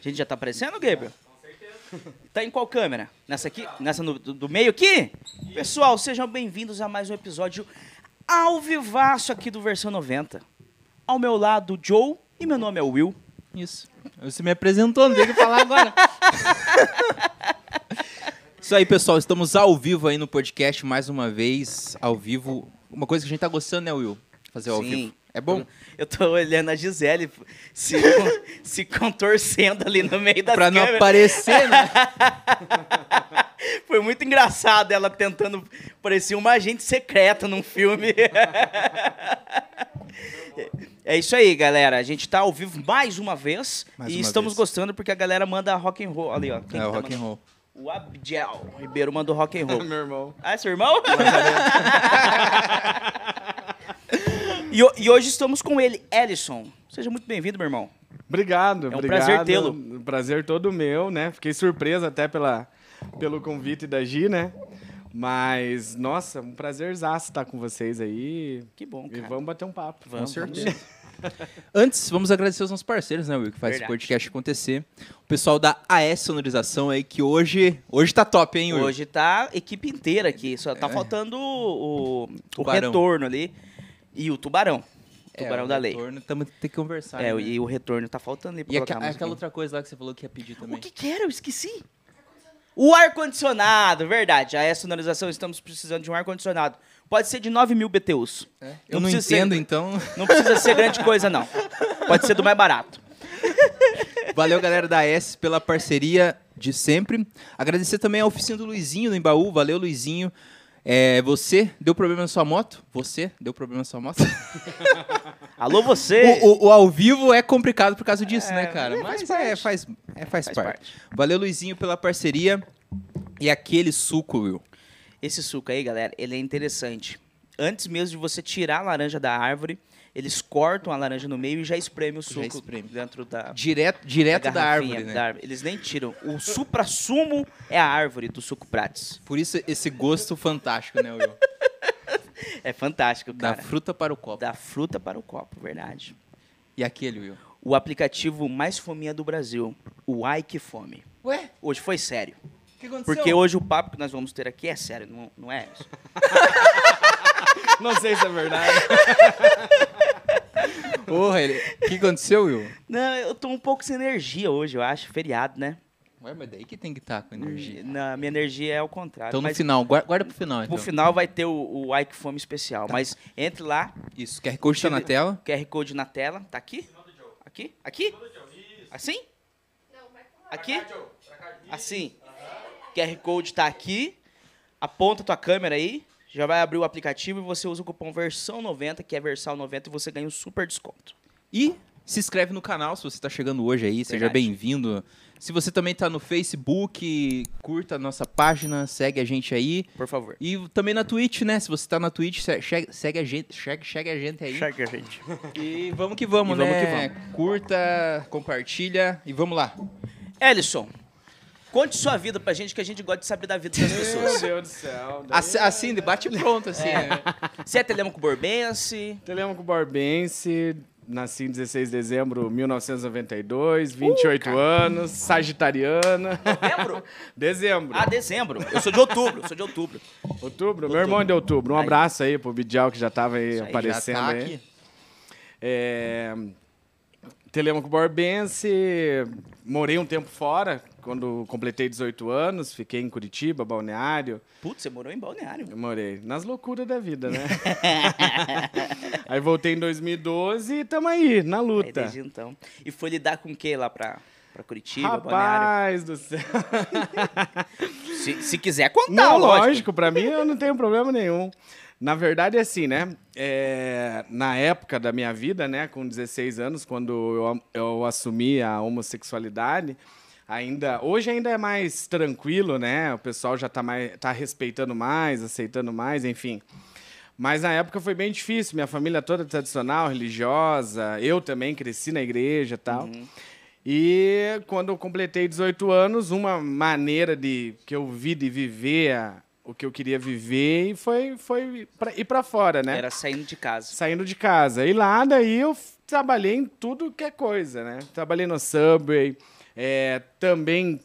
A gente já tá aparecendo, Gabriel? Tá em qual câmera? Nessa aqui? Nessa no- do, do meio aqui? Pessoal, sejam bem-vindos a mais um episódio ao vivaço aqui do Versão 90. Ao meu lado, Joe, e meu nome é Will. Isso. Você me apresentou, não tem que falar agora. Isso aí, pessoal. Estamos ao vivo aí no podcast mais uma vez. Ao vivo. Uma coisa que a gente tá gostando, né, Will? Fazer ao Sim. vivo. É bom? Eu tô olhando a Gisele se, se contorcendo ali no meio da Pra não aparecer, né? Foi muito engraçado ela tentando parecer uma agente secreta num filme. É isso aí, galera. A gente tá ao vivo mais uma vez Mais e uma estamos vez. gostando porque a galera manda rock and roll ali, ó. Quem É o tá rock and roll. O Abdiel Ribeiro mandou rock and roll. Meu irmão. Ah, é seu irmão? E, ho- e hoje estamos com ele, Ellison. Seja muito bem-vindo, meu irmão. Obrigado, É um obrigado. prazer tê-lo. Um Prazer todo meu, né? Fiquei surpreso até pela, pelo convite da Gi, né? Mas, nossa, um prazerzaço estar com vocês aí. Que bom, E cara. vamos bater um papo. Vamos, Com vamos. certeza. Antes, vamos agradecer os nossos parceiros, né, Will, que faz esse Verdade. podcast acontecer. O pessoal da AS Sonorização aí, que hoje, hoje tá top, hein, Will? Hoje tá a equipe inteira aqui. Só tá É. faltando o, o, o Tubarão. retorno ali. E o tubarão. É, Tubarão o da lei. retorno, Tamo, tem que conversar. É, né? e o retorno tá faltando ali pra E colocar a música. aquela outra coisa lá que você falou que ia pedir também. O que que era? Eu esqueci. O ar-condicionado, verdade. A sonorização, estamos precisando de um ar-condicionado. Pode ser de 9 mil BTUs. Eu não precisa ser- entendo, então. Não precisa ser grande coisa, não. Pode ser do mais barato. Valeu, galera da AS, pela parceria de sempre. Agradecer também a oficina do Luizinho no Embaú. Valeu, Luizinho. É, você deu problema na sua moto? Você deu problema na sua moto? Alô, você. o, o- o ao vivo é complicado por causa disso, né, cara? é, Mas faz é, parte. faz, é, faz, Faz parte. parte. Valeu, Luizinho, pela parceria. E aquele suco, Will. Esse suco aí, galera, ele é interessante. Antes mesmo de você tirar a laranja da árvore, eles cortam a laranja no meio e já espreme o suco espreme. dentro da, Direto, direto da, garrafinha árvore, né? da árvore. Eles nem tiram. O supra-sumo é a árvore do suco Prates. Por isso esse gosto fantástico, né, Will? É fantástico, Da cara. fruta para o copo. Da fruta para o copo, verdade. E aquele, Will? O aplicativo mais fominha do Brasil, o Ai Que Fome. Ué, Hoje foi sério. o que aconteceu? Porque hoje o papo que nós vamos ter aqui é sério, não, não é isso? Não sei se é verdade. Porra, ele... o que aconteceu, Will? Não, eu tô um pouco sem energia hoje, eu acho. Feriado, né? Ué, mas daí que tem que estar com energia. Na, minha energia é ao contrário. Então no mas final, guarda, guarda pro final, então. no final vai ter o, o Ike Fome especial. Mas entre lá, Isso, QR Code tá na tela. QR Code na tela. Tá aqui? Aqui? Aqui? Assim? Aqui? Assim. QR Code tá aqui. Aponta tua câmera aí. Já vai abrir o aplicativo e você usa o cupom versão 90, que é versão 90, e você ganha um super desconto. E se inscreve no canal se você está chegando hoje aí, seja Verdade. bem-vindo. Se você também tá no Facebook, curta a nossa página, segue a gente aí. Por favor. E também na Twitch, né? Se você tá na Twitch, se- segue, segue a gente, segue, segue a gente aí. Chega, gente. E vamos que vamos, E vamos né? que Curta, compartilha e vamos lá. Ellison, conte sua vida pra gente, que a gente gosta de saber da vida das Meu pessoas. Deus do céu. Daí Assim, assim debate pronto, assim. né? Você é Telemaco Borbense? Telemaco Borbense, nasci em 16 de dezembro de 1992, 28 anos, sagitariana. Novembro? dezembro. Ah, dezembro. Eu sou de outubro, sou de outubro. Outubro? Meu irmão é de outubro. Um Aí. abraço aí pro Bidial que já tava aí aí, já aparecendo Já tá aí. aqui. É, Telemaco Borbense, morei um tempo fora, quando completei 18 anos, fiquei em Curitiba, Balneário. Putz, você morou em Balneário. Eu morei nas loucuras da vida, né? aí voltei em 2012 e tamo aí, na Aí, luta. desde então. E foi lidar com o que lá pra, pra Curitiba, Balneário? Rapaz do céu. Se, se quiser contar, Não, lógico. lógico, pra mim eu não tenho problema nenhum. Na verdade, é assim, né? É, na época da minha vida, né, com 16 anos, quando eu, eu assumi a homossexualidade, ainda hoje ainda é mais tranquilo, né? O pessoal já tá, mais, tá respeitando mais, aceitando mais, enfim. Mas na época foi bem difícil. Minha família toda tradicional, religiosa, eu também cresci na igreja e tal. E quando eu completei 18 anos, uma maneira de que eu vi de viver a- o que eu queria viver e foi, foi pra, ir para fora, né? Era saindo de casa. Saindo de casa. E lá, daí, eu trabalhei em tudo que é coisa, né? Trabalhei no Subway, É, também,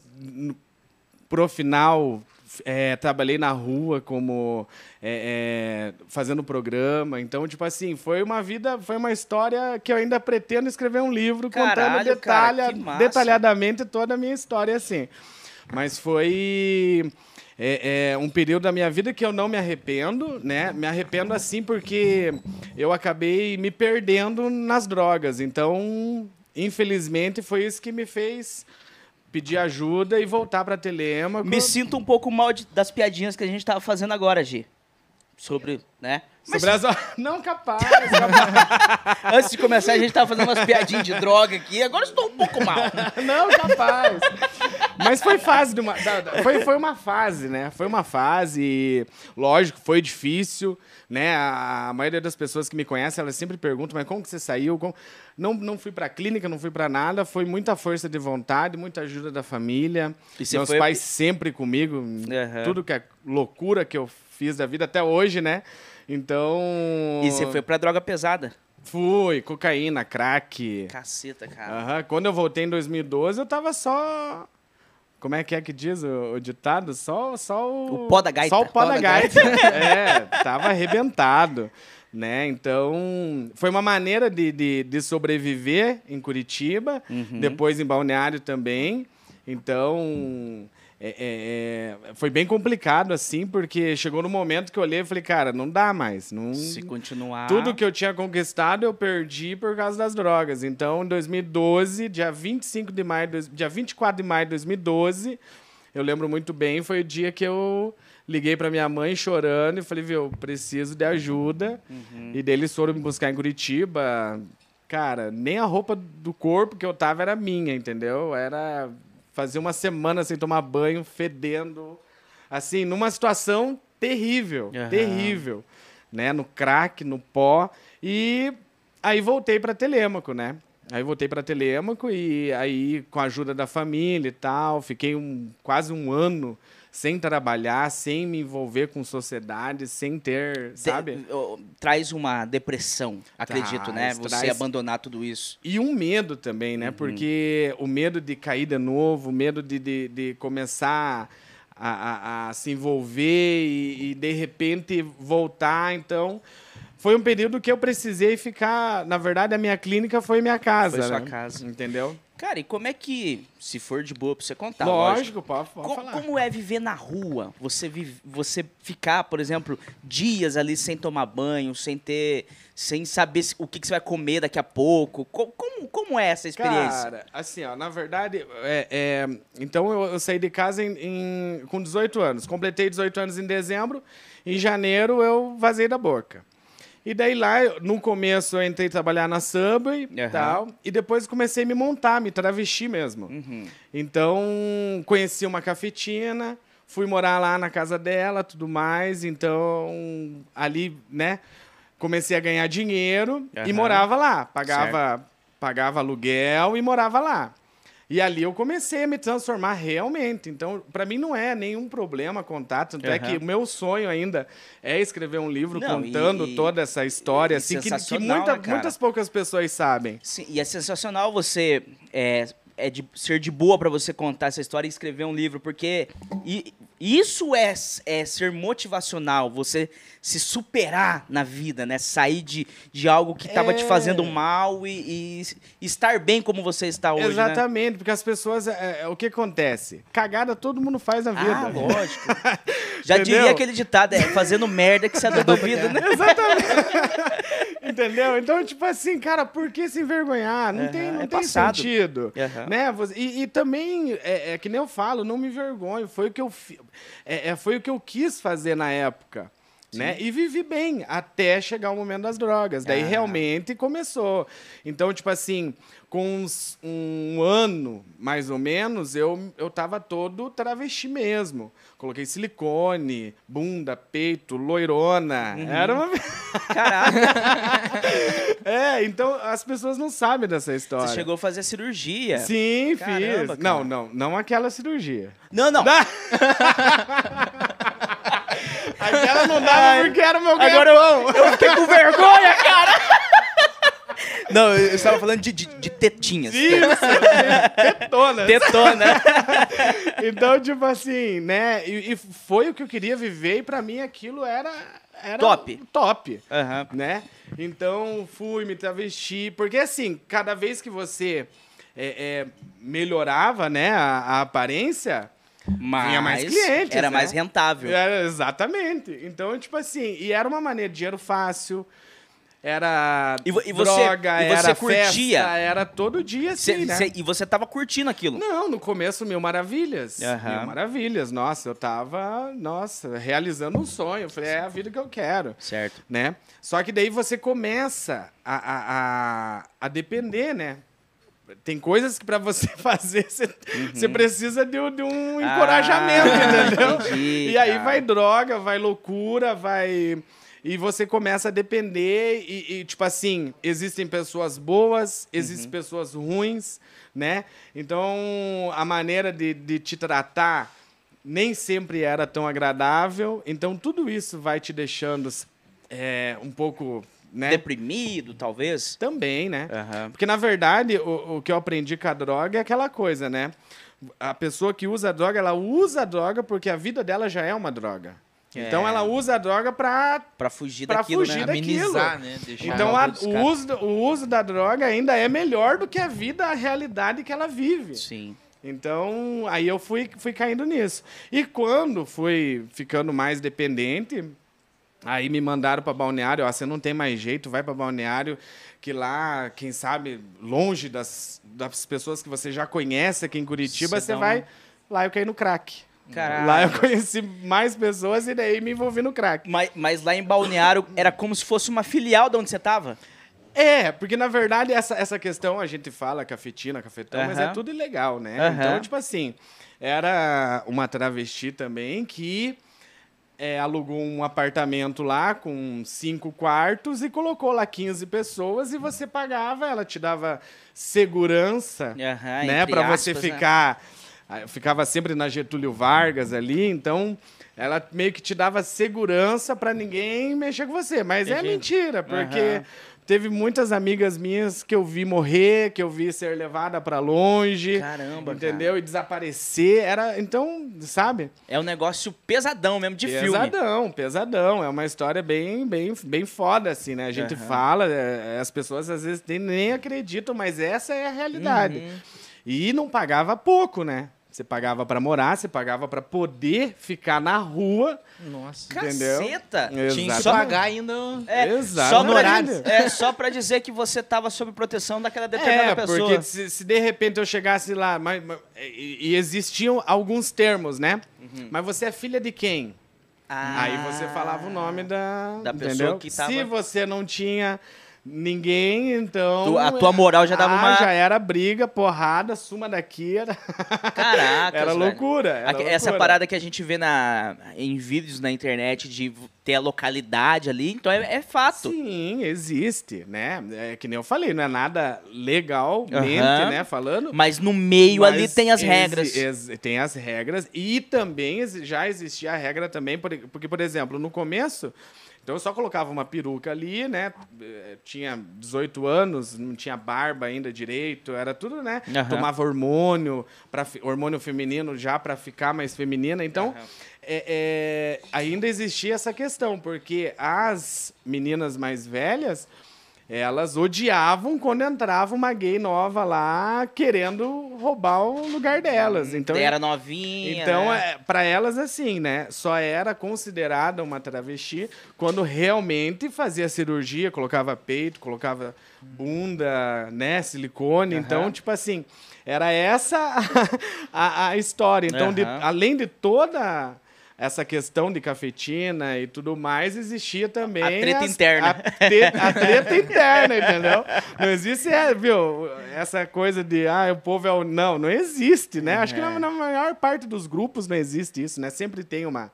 pro final, é, trabalhei na rua como é, é, fazendo programa. Então, tipo assim, foi uma vida, foi uma história que eu ainda pretendo escrever um livro Caralho, contando detalha, cara, detalhadamente toda a minha história, assim. Mas foi é, é, um período da minha vida que eu não me arrependo, né? Me arrependo assim porque eu acabei me perdendo nas drogas. Então, infelizmente, foi isso que me fez pedir ajuda e voltar para Telemaco. Me sinto um pouco mal de, das piadinhas que a gente tava fazendo agora, Gi. Sobre, né? Sobre as... Não, capaz, capaz. Antes de começar, a gente tava fazendo umas piadinhas de droga aqui, agora estou um pouco mal. Não, capaz. Mas foi fase de uma. Foi, foi uma fase, né? Foi uma fase. Lógico, foi difícil, né? A, a maioria das pessoas que me conhecem, elas sempre perguntam, mas como que você saiu? Como... Não, não fui pra clínica, não fui para nada. Foi muita força de vontade, muita ajuda da família. E Meus foi... pais sempre comigo. Uhum. Tudo que é loucura que eu fiz da vida até hoje, né? Então. E você foi pra droga pesada? Fui, cocaína, crack. Caceta, cara. Uhum. Quando eu voltei em 2012, eu tava só. Como é que é que diz o, o ditado? Só, só o. O pó da gaita. Só o pó, pó da, da, gaita. gaita. é, tava arrebentado. Né? Então, foi uma maneira de, de, de sobreviver em Curitiba, uhum. depois em Balneário também. Então, é, é, é, foi bem complicado, assim, porque chegou no momento que eu olhei e falei, cara, não dá mais. Não... Se continuar. Tudo que eu tinha conquistado, eu perdi por causa das drogas. Então, em 2012, dia 25 de maio, dia 24 de maio de 2012, eu lembro muito bem, foi o dia que eu liguei para minha mãe chorando e falei, viu, preciso de ajuda. Uhum. E deles foram me buscar em Curitiba. Cara, nem a roupa do corpo que eu tava era minha, entendeu? Era Fazia uma semana sem tomar banho, fedendo. Assim, numa situação terrível, uhum. terrível. Né? No crack, no pó. E aí voltei para Telêmaco, né? Aí voltei para Telêmaco e aí, com a ajuda da família e tal, fiquei um, quase um ano sem trabalhar, sem me envolver com sociedade, sem ter, sabe? De, traz uma depressão, acredito, né? traz, né? Você traz... abandonar tudo isso. E um medo também, né? Uhum. Porque o medo de cair de novo, o medo de, de, de começar a, a, a, se envolver e, e de repente voltar, então foi um período que eu precisei ficar. Na verdade, a minha clínica foi minha casa. Foi né? sua casa. Entendeu? Cara, e como é que, se for de boa pra você contar, lógico, lógico pode, pode co falar. Como é viver na rua? Você, vive, você ficar, por exemplo, dias ali sem tomar banho, sem ter. sem saber o que, que você vai comer daqui a pouco. Como, como, como é essa experiência? Cara, assim, ó, na verdade, é, é então eu, eu, saí de casa em, em, com 18 anos. Completei 18 anos em dezembro. Em janeiro eu vazei da boca. E daí lá, no começo, eu entrei trabalhar na Subway e uhum. tal. E depois comecei a me montar, me travesti mesmo. Uhum. Então, conheci uma cafetina, fui morar lá na casa dela, tudo mais. Então, ali, né, comecei a ganhar dinheiro uhum. e morava lá. Pagava, pagava aluguel e morava lá. E ali eu comecei a me transformar realmente. Então, para mim não é nenhum problema contar. Tanto uhum. é que o meu sonho ainda é escrever um livro não, contando e, toda essa história, assim, que, que muita, né, muitas poucas pessoas sabem. Sim, e é sensacional você é, é de ser de boa para você contar essa história e escrever um livro, porque e, isso é, é ser motivacional, você se superar na vida, né? Sair de, de algo que estava é... te fazendo mal e, e, estar bem como você está hoje. Né? Exatamente, né? porque as pessoas. É, é, o que acontece? Cagada todo mundo faz na vida. Ah, lógico. Já diria aquele ditado, é fazendo merda que você é da vida, né? Exatamente. Entendeu? Então, tipo assim, cara, por que se envergonhar? Não uhum, tem, não é tem sentido. Uhum. Né? E, e também, é, é, que nem eu falo, não me envergonho. Foi o que eu, é, é, foi o que eu quis fazer na época. Né? E vivi bem até chegar o momento das drogas. Daí ah. realmente começou. Então, tipo assim, com uns, um ano, mais ou menos, eu, eu tava todo travesti mesmo. Coloquei silicone, bunda, peito, loirona. Uhum. Era uma. Caraca! é, então as pessoas não sabem dessa história. Você chegou a fazer cirurgia. Sim, Caramba, fiz. Cara. Não, não, não aquela cirurgia. Não, não. Aquela não dava porque era meu Agora eu, eu fiquei com vergonha, cara. Não, eu estava falando de, de, de tetinhas. Isso, tetona. Tetona. então, tipo assim, né? E, e foi o que eu queria viver e pra mim aquilo era... era Top. Top, Aham. né? Então, fui me travesti. Porque assim, cada vez que você é, é, melhorava, né, a, a aparência... Mas Tinha mais clientes, era né? mais rentável. Era, exatamente. Então, tipo assim, e era uma maneira de dinheiro fácil, era E e você- droga, e você era curtia? festa, era todo dia assim, Cê- né? cê- e você tava curtindo aquilo. Não, no começo, mil maravilhas. Aham. Mil maravilhas. Nossa, eu tava, nossa, realizando um sonho. Eu falei, é a vida que eu quero, Certo. né? Só que daí você começa a, a, a, a depender, né? Tem coisas que pra você fazer, você, você precisa de, um- de um Ah, encorajamento, entendeu? entendi, e aí cara. vai droga, vai loucura, vai. E você começa a depender, e, e, tipo assim, existem pessoas boas, existem pessoas ruins, né? Então, a maneira de, de te tratar nem sempre era tão agradável. Então, tudo isso vai te deixando é, um pouco, né? Deprimido, talvez. Também, né? Aham. Porque, na verdade, o, o que eu aprendi com a droga é aquela coisa, né? A pessoa que usa a droga, ela usa a droga porque a vida dela já é uma droga. É. Então, ela usa a droga pra... Pra fugir Pra daquilo, fugir né? daquilo. Amenizar, né? Deixar Então, Ah, a- o, uso, o uso da droga ainda é melhor do que a vida, a realidade que ela vive. Sim. Então, aí eu fui, fui caindo nisso. E quando fui ficando mais dependente, aí me mandaram para balneário, ó, você não tem mais jeito, vai para balneário, que lá, quem sabe, longe das, das pessoas que você já conhece aqui em Curitiba, Você você vai... Lá eu caí no crack. Caralho. Lá eu conheci mais pessoas e daí me envolvi no crack. Mas, mas lá em Balneário era como se fosse uma filial de onde você tava. É, porque na verdade essa, essa questão a gente fala cafetina, cafetão, mas é tudo ilegal, né? Aham. Então, tipo assim, era uma travesti também que é, alugou um apartamento lá com cinco quartos e colocou lá 15 pessoas e você pagava, ela te dava segurança, Aham, né? Pra você aspas, né? Ah, Eu ficava sempre na Getúlio Vargas ali, então ela meio que te dava segurança pra ninguém mexer com você. Mas é Entendi. mentira, porque Aham. teve muitas amigas minhas que eu vi morrer, que eu vi ser levada pra longe. Caramba, Entendeu? E desaparecer. Era. Então, sabe? É um negócio pesadão mesmo de filme. pesadão, pesadão. É uma história bem, bem, bem foda, assim, né? A gente Aham. fala, é, as pessoas às vezes nem, nem acreditam, mas essa é a realidade. Uhum. E não pagava pouco, né? Você pagava pra morar, você pagava pra poder ficar na rua, Nossa. entendeu? Caceta! Tinha que pagar ainda. É, Exato. só pra, é, só pra dizer que você tava sob proteção daquela determinada É, pessoa. porque se, se de repente eu chegasse lá, mas, mas- e, e existiam alguns termos, né? Mas você é filha de quem? Uhum. Ah. Aí você falava o nome da, Da pessoa entendeu? que tava- Se você não tinha ninguém, então Tu- a tua moral já dava ah, uma- já era briga, porrada, suma daqui, era Caraca, era loucura, era Essa loucura. parada que a gente vê na, em vídeos na internet de ter a localidade ali, então é, é fato. Sim, existe, né? É que nem eu falei, não é nada legalmente, né, falando. Mas no meio Mas ali tem as regras. tem as regras. E também já existia a regra também, por- porque, por exemplo, no começo, então eu só colocava uma peruca ali, né? eh, Tinha 18 anos, não tinha barba ainda direito, era tudo, né? Aham. Tomava hormônio, pra, hormônio feminino já para ficar mais feminina. Então, Aham. é- é, ainda existia essa questão, porque as meninas mais velhas elas odiavam quando entrava uma gay nova lá querendo roubar o lugar delas. Então, era novinha. então né? é, para elas assim, né? Só era considerada uma travesti quando realmente fazia cirurgia, colocava peito, colocava bunda, né, silicone. Então, tipo assim, era essa a, a história. Então, de- Aham. além de toda essa questão de cafetina e tudo mais, existia também A treta as- interna. A, te- a treta interna, entendeu? Não existe, é, viu, essa coisa de, ah, o povo é o... Não, não existe, né? Acho que na, na maior parte dos grupos não existe isso, né? Sempre tem uma,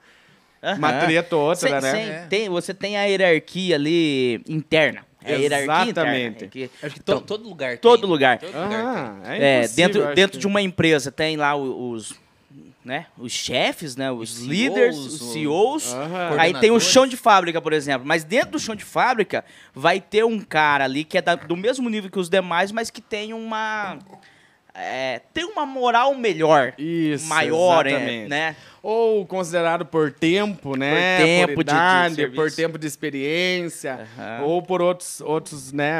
uma Aham. treta ou outra, Sem- né? sem- É. tem- você tem a hierarquia ali interna. É a hierarquia Exatamente. interna. é que- Acho que Então, to- todo lugar todo tem. lugar. Todo lugar tem. Ah, é, É, impossível, dentro, dentro que- de uma empresa tem lá o- os, né, os chefes, né, os, os líderes, CEOs, os CEOs. Uhum. Aí tem o chão de fábrica, por exemplo. Mas dentro do chão de fábrica vai ter um cara ali que é da, do mesmo nível que os demais, mas que tem uma é, tem uma moral melhor, Isso, maior, é, né? Ou considerado por tempo, né? Por tempo por idade, de, de por tempo de experiência, uhum. ou por outros, outros, né,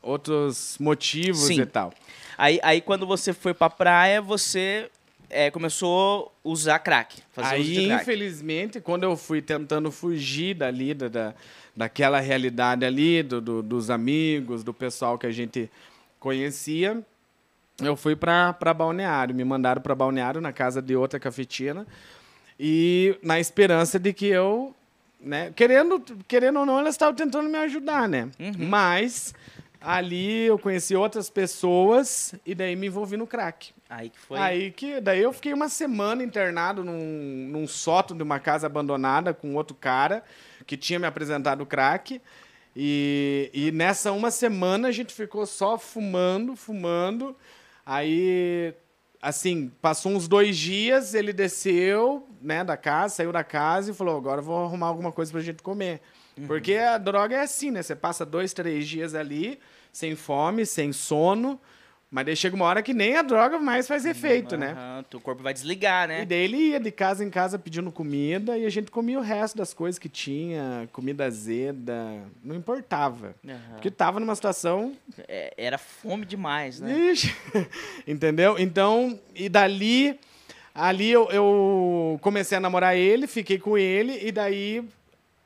outros motivos Sim. e tal. Aí, aí quando você foi pra praia, você é, começou a usar crack. aí, crack. infelizmente, quando eu fui tentando fugir dali, da, da, daquela realidade ali, do, do, dos amigos, do pessoal que a gente conhecia, eu fui para Balneário. Me mandaram para Balneário, na casa de outra cafetina. E na esperança de que eu. Né, querendo, querendo ou não, elas estavam tentando me ajudar, né? Uhum. Mas ali eu conheci outras pessoas e daí me envolvi no crack. Aí que foi. Aí que daí eu fiquei uma semana internado num, num sótão de uma casa abandonada com outro cara que tinha me apresentado o crack. E, e nessa uma semana a gente ficou só fumando, fumando. Aí, assim, passou uns dois dias, ele desceu, né, da casa, saiu da casa e falou: agora eu vou arrumar alguma coisa pra gente comer. Uhum. Porque a droga é assim, né? Você passa dois, três dias ali, sem fome, sem sono. Mas daí chega uma hora que nem a droga mais faz efeito, uhum, né? Teu corpo vai desligar, né? E daí ele ia de casa em casa pedindo comida e a gente comia o resto das coisas que tinha, comida azeda, não importava. Uhum. Porque tava numa situação. É, era fome demais, né? Ixi, entendeu? Então, e dali, ali eu, eu comecei a namorar ele, fiquei com ele, e daí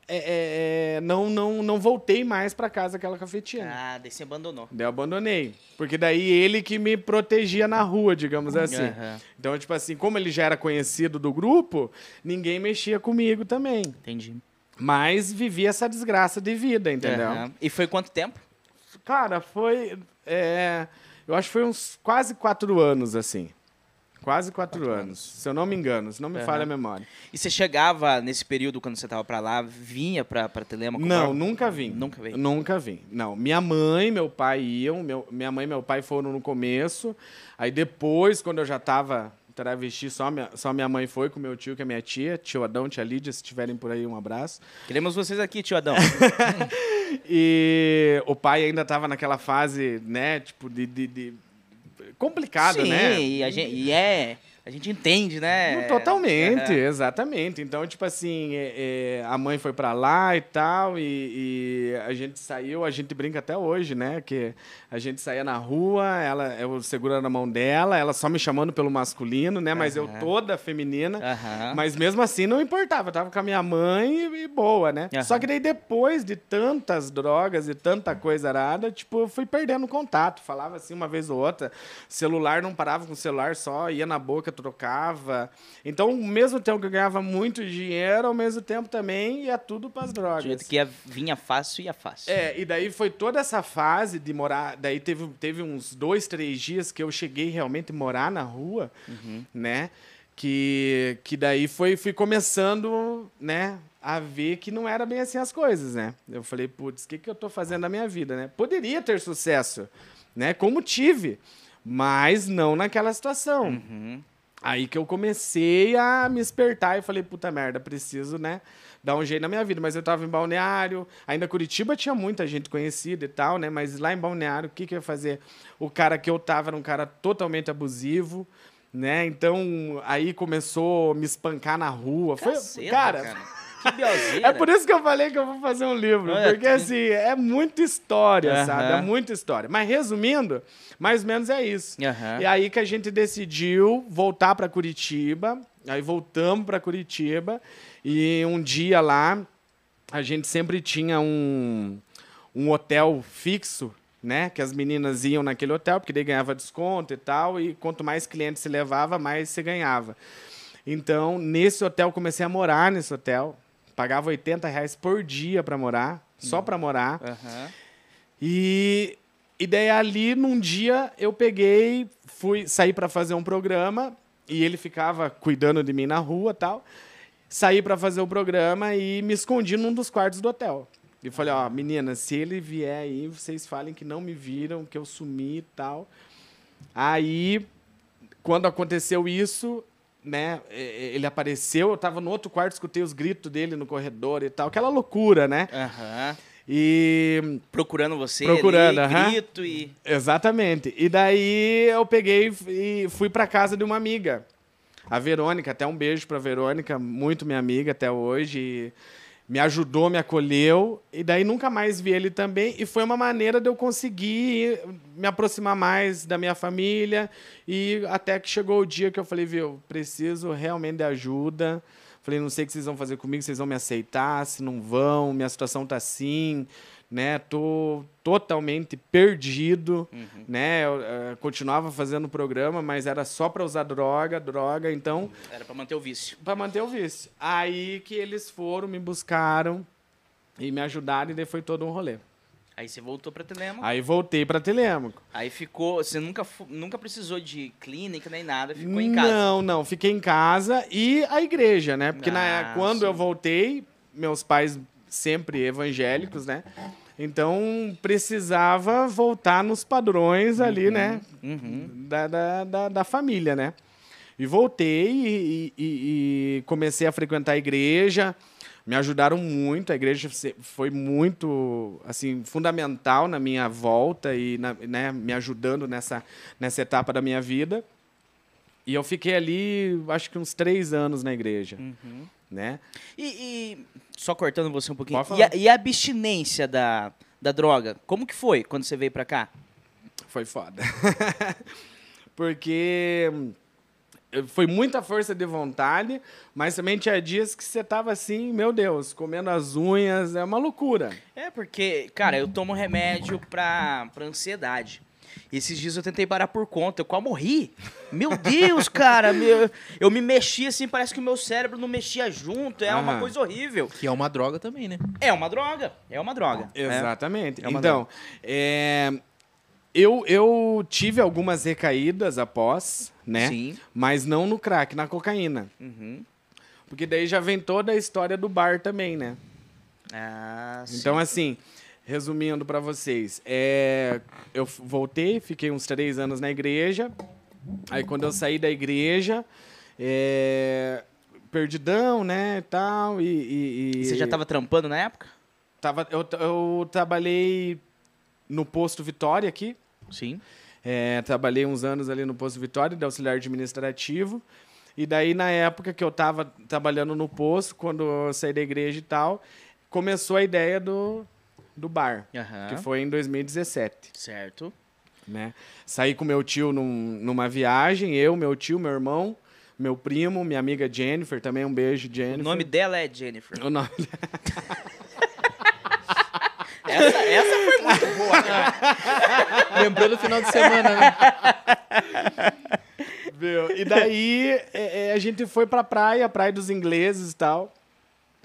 é, é, é, não, não, não voltei mais para casa aquela cafetina. Ah, daí você abandonou. Daí eu abandonei. Porque daí ele que me protegia na rua, digamos assim. Uhum. Então, tipo assim, como ele já era conhecido do grupo, ninguém mexia comigo também. Entendi. Mas vivia essa desgraça de vida, entendeu? Uhum. E foi quanto tempo? Cara, foi. É, eu acho que foi uns quase quatro anos, assim. Quase quatro, quatro anos, anos, se eu não me engano, se não me uhum. falha a memória. E você chegava nesse período, quando você estava para lá, vinha para Telemaco? Não, nunca vim. Nunca vim? Nunca vim. Não, minha mãe meu pai iam, meu, minha mãe e meu pai foram no começo, aí depois, quando eu já estava travesti, só minha, só minha mãe foi com meu tio, que é minha tia, tio Adão, tia Lídia, se estiverem por aí, um abraço. Queremos vocês aqui, tio Adão. e o pai ainda estava naquela fase, né, tipo, de, de, de complicado, Sim, né? E, a gente, e é. A gente entende, né? Totalmente, uhum. exatamente. Então, tipo assim, é, é, a mãe foi para lá e tal, e, e, a gente saiu, a gente brinca até hoje, né? Que a gente saía na rua, ela, eu segurando a mão dela, ela só me chamando pelo masculino, né? Mas uhum. eu toda feminina. Uhum. Mas mesmo assim não importava, eu tava com a minha mãe e, e boa, né? Só que daí depois de tantas drogas e tanta coisa arada, tipo, eu fui perdendo contato. Falava assim uma vez ou outra, celular não parava com o celular só, ia na boca trocava. Então, ao mesmo tempo que eu ganhava muito dinheiro, ao mesmo tempo também ia tudo para as drogas. Do jeito que ia, vinha fácil, ia fácil. É, e daí foi toda essa fase de morar. Daí teve, teve uns dois, três dias que eu cheguei realmente a morar na rua, uhum. né? Que, que daí foi, fui começando, né? A ver que não era bem assim as coisas, né? Eu falei, putz, o que, que eu tô fazendo na minha vida, né? Poderia ter sucesso, né? Como tive, mas não naquela situação. Uhum. Aí que eu comecei a me espertar e falei, puta merda, preciso, né, dar um jeito na minha vida. Mas eu tava em Balneário, ainda Curitiba tinha muita gente conhecida e tal, né? Mas lá em Balneário, o que, que eu ia fazer? O cara que eu tava era um cara totalmente abusivo, né? Então, aí começou a me espancar na rua. Caceta, Foi, cara, cara. Que É por isso que eu falei que eu vou fazer um livro. Olha, porque, assim, é muita história, sabe? É muita história. Mas, resumindo, mais ou menos é isso. E aí que a gente decidiu voltar para Curitiba. Aí voltamos para Curitiba. E um dia lá, a gente sempre tinha um, um hotel fixo né? Que as meninas iam naquele hotel, porque daí ganhava desconto e tal, e quanto mais clientes se levava, mais se ganhava. Então, nesse hotel, comecei a morar nesse hotel. Pagava 80 reais por dia para morar, só para morar. Uhum. E, e daí ali, num dia, eu peguei, fui sair para fazer um programa e ele ficava cuidando de mim na rua tal. Saí para fazer o programa e me escondi num dos quartos do hotel. E falei, ó, meninas, se ele vier aí, vocês falem que não me viram, que eu sumi e tal. Aí, quando aconteceu isso, né? Ele apareceu, eu tava no outro quarto, escutei os gritos dele no corredor e tal. Aquela loucura, né? Aham. E Procurando você Procurando, ali, aham. grito e... Exatamente. E daí eu peguei e fui para casa de uma amiga, a Verônica. Até um beijo para Verônica, muito minha amiga até hoje. E me ajudou, me acolheu. E daí nunca mais vi ele também. E foi uma maneira de eu conseguir me aproximar mais da minha família. E até que chegou o dia que eu falei, viu, preciso realmente de ajuda. Falei, não sei o que vocês vão fazer comigo, vocês vão me aceitar, se não vão, minha situação tá assim, né? Tô totalmente perdido, né? Eu, eh, continuava fazendo o programa, mas era só para usar droga, droga, então Era pra manter o vício. para manter o vício. Aí que eles foram, me buscaram e me ajudaram e daí foi todo um rolê. Aí você voltou pra Telema. Aí voltei para Telêmaco. Aí ficou... Você nunca, nunca precisou de clínica nem nada, ficou em casa. Não, não, fiquei em casa e a igreja, né? Porque na, Ah, quando sim. eu voltei, meus pais sempre evangélicos, né? Então precisava voltar nos padrões ali, né? Uhum. Da, da, da, da família, né? E voltei e, e- e comecei a frequentar a igreja. Me ajudaram muito, a igreja foi muito assim fundamental na minha volta e na- né, me ajudando nessa, nessa etapa da minha vida. E eu fiquei ali, acho que uns três anos na igreja, Uhum. Né? E, e- só cortando você um pouquinho. E a, e a abstinência da, da droga? Como que foi quando você veio pra cá? Foi foda. Porque hum, foi muita força de vontade, mas também tinha dias que você tava assim, meu Deus, comendo as unhas, é uma loucura. É porque, cara, eu tomo remédio pra, pra ansiedade. Esses dias eu tentei parar por conta, eu quase morri. Meu Deus, cara, meu- eu me mexi assim, parece que o meu cérebro não mexia junto, é uma Aham. coisa horrível. Que é uma droga também, né? É uma droga, é uma droga. Exatamente. É uma então, é, eu, eu tive algumas recaídas após, né? Sim. Mas não no crack, na cocaína. Uhum. Porque daí já vem toda a história do bar também, né? Ah, sim. Então, assim, resumindo para vocês, é, eu voltei, fiquei uns três anos na igreja. Aí, quando eu saí da igreja, é, perdidão, né, tal, e... e- e- Você já estava trampando na época? Tava, eu, eu trabalhei no posto Vitória aqui, Sim. é, trabalhei uns anos ali no posto Vitória, de auxiliar administrativo. E daí, na época que eu estava trabalhando no posto, quando eu saí da igreja e tal, começou a ideia do, do bar, Aham. que foi em 2017. Certo. Né? Saí com meu tio num- numa viagem, eu, meu tio, meu irmão, meu primo, minha amiga Jennifer, também um beijo, Jennifer. O nome dela é Jennifer. O nome Essa, essa foi muito boa, cara. Lembrou do final de semana, né? Meu, E daí é, é, a gente foi pra praia, praia dos ingleses e tal.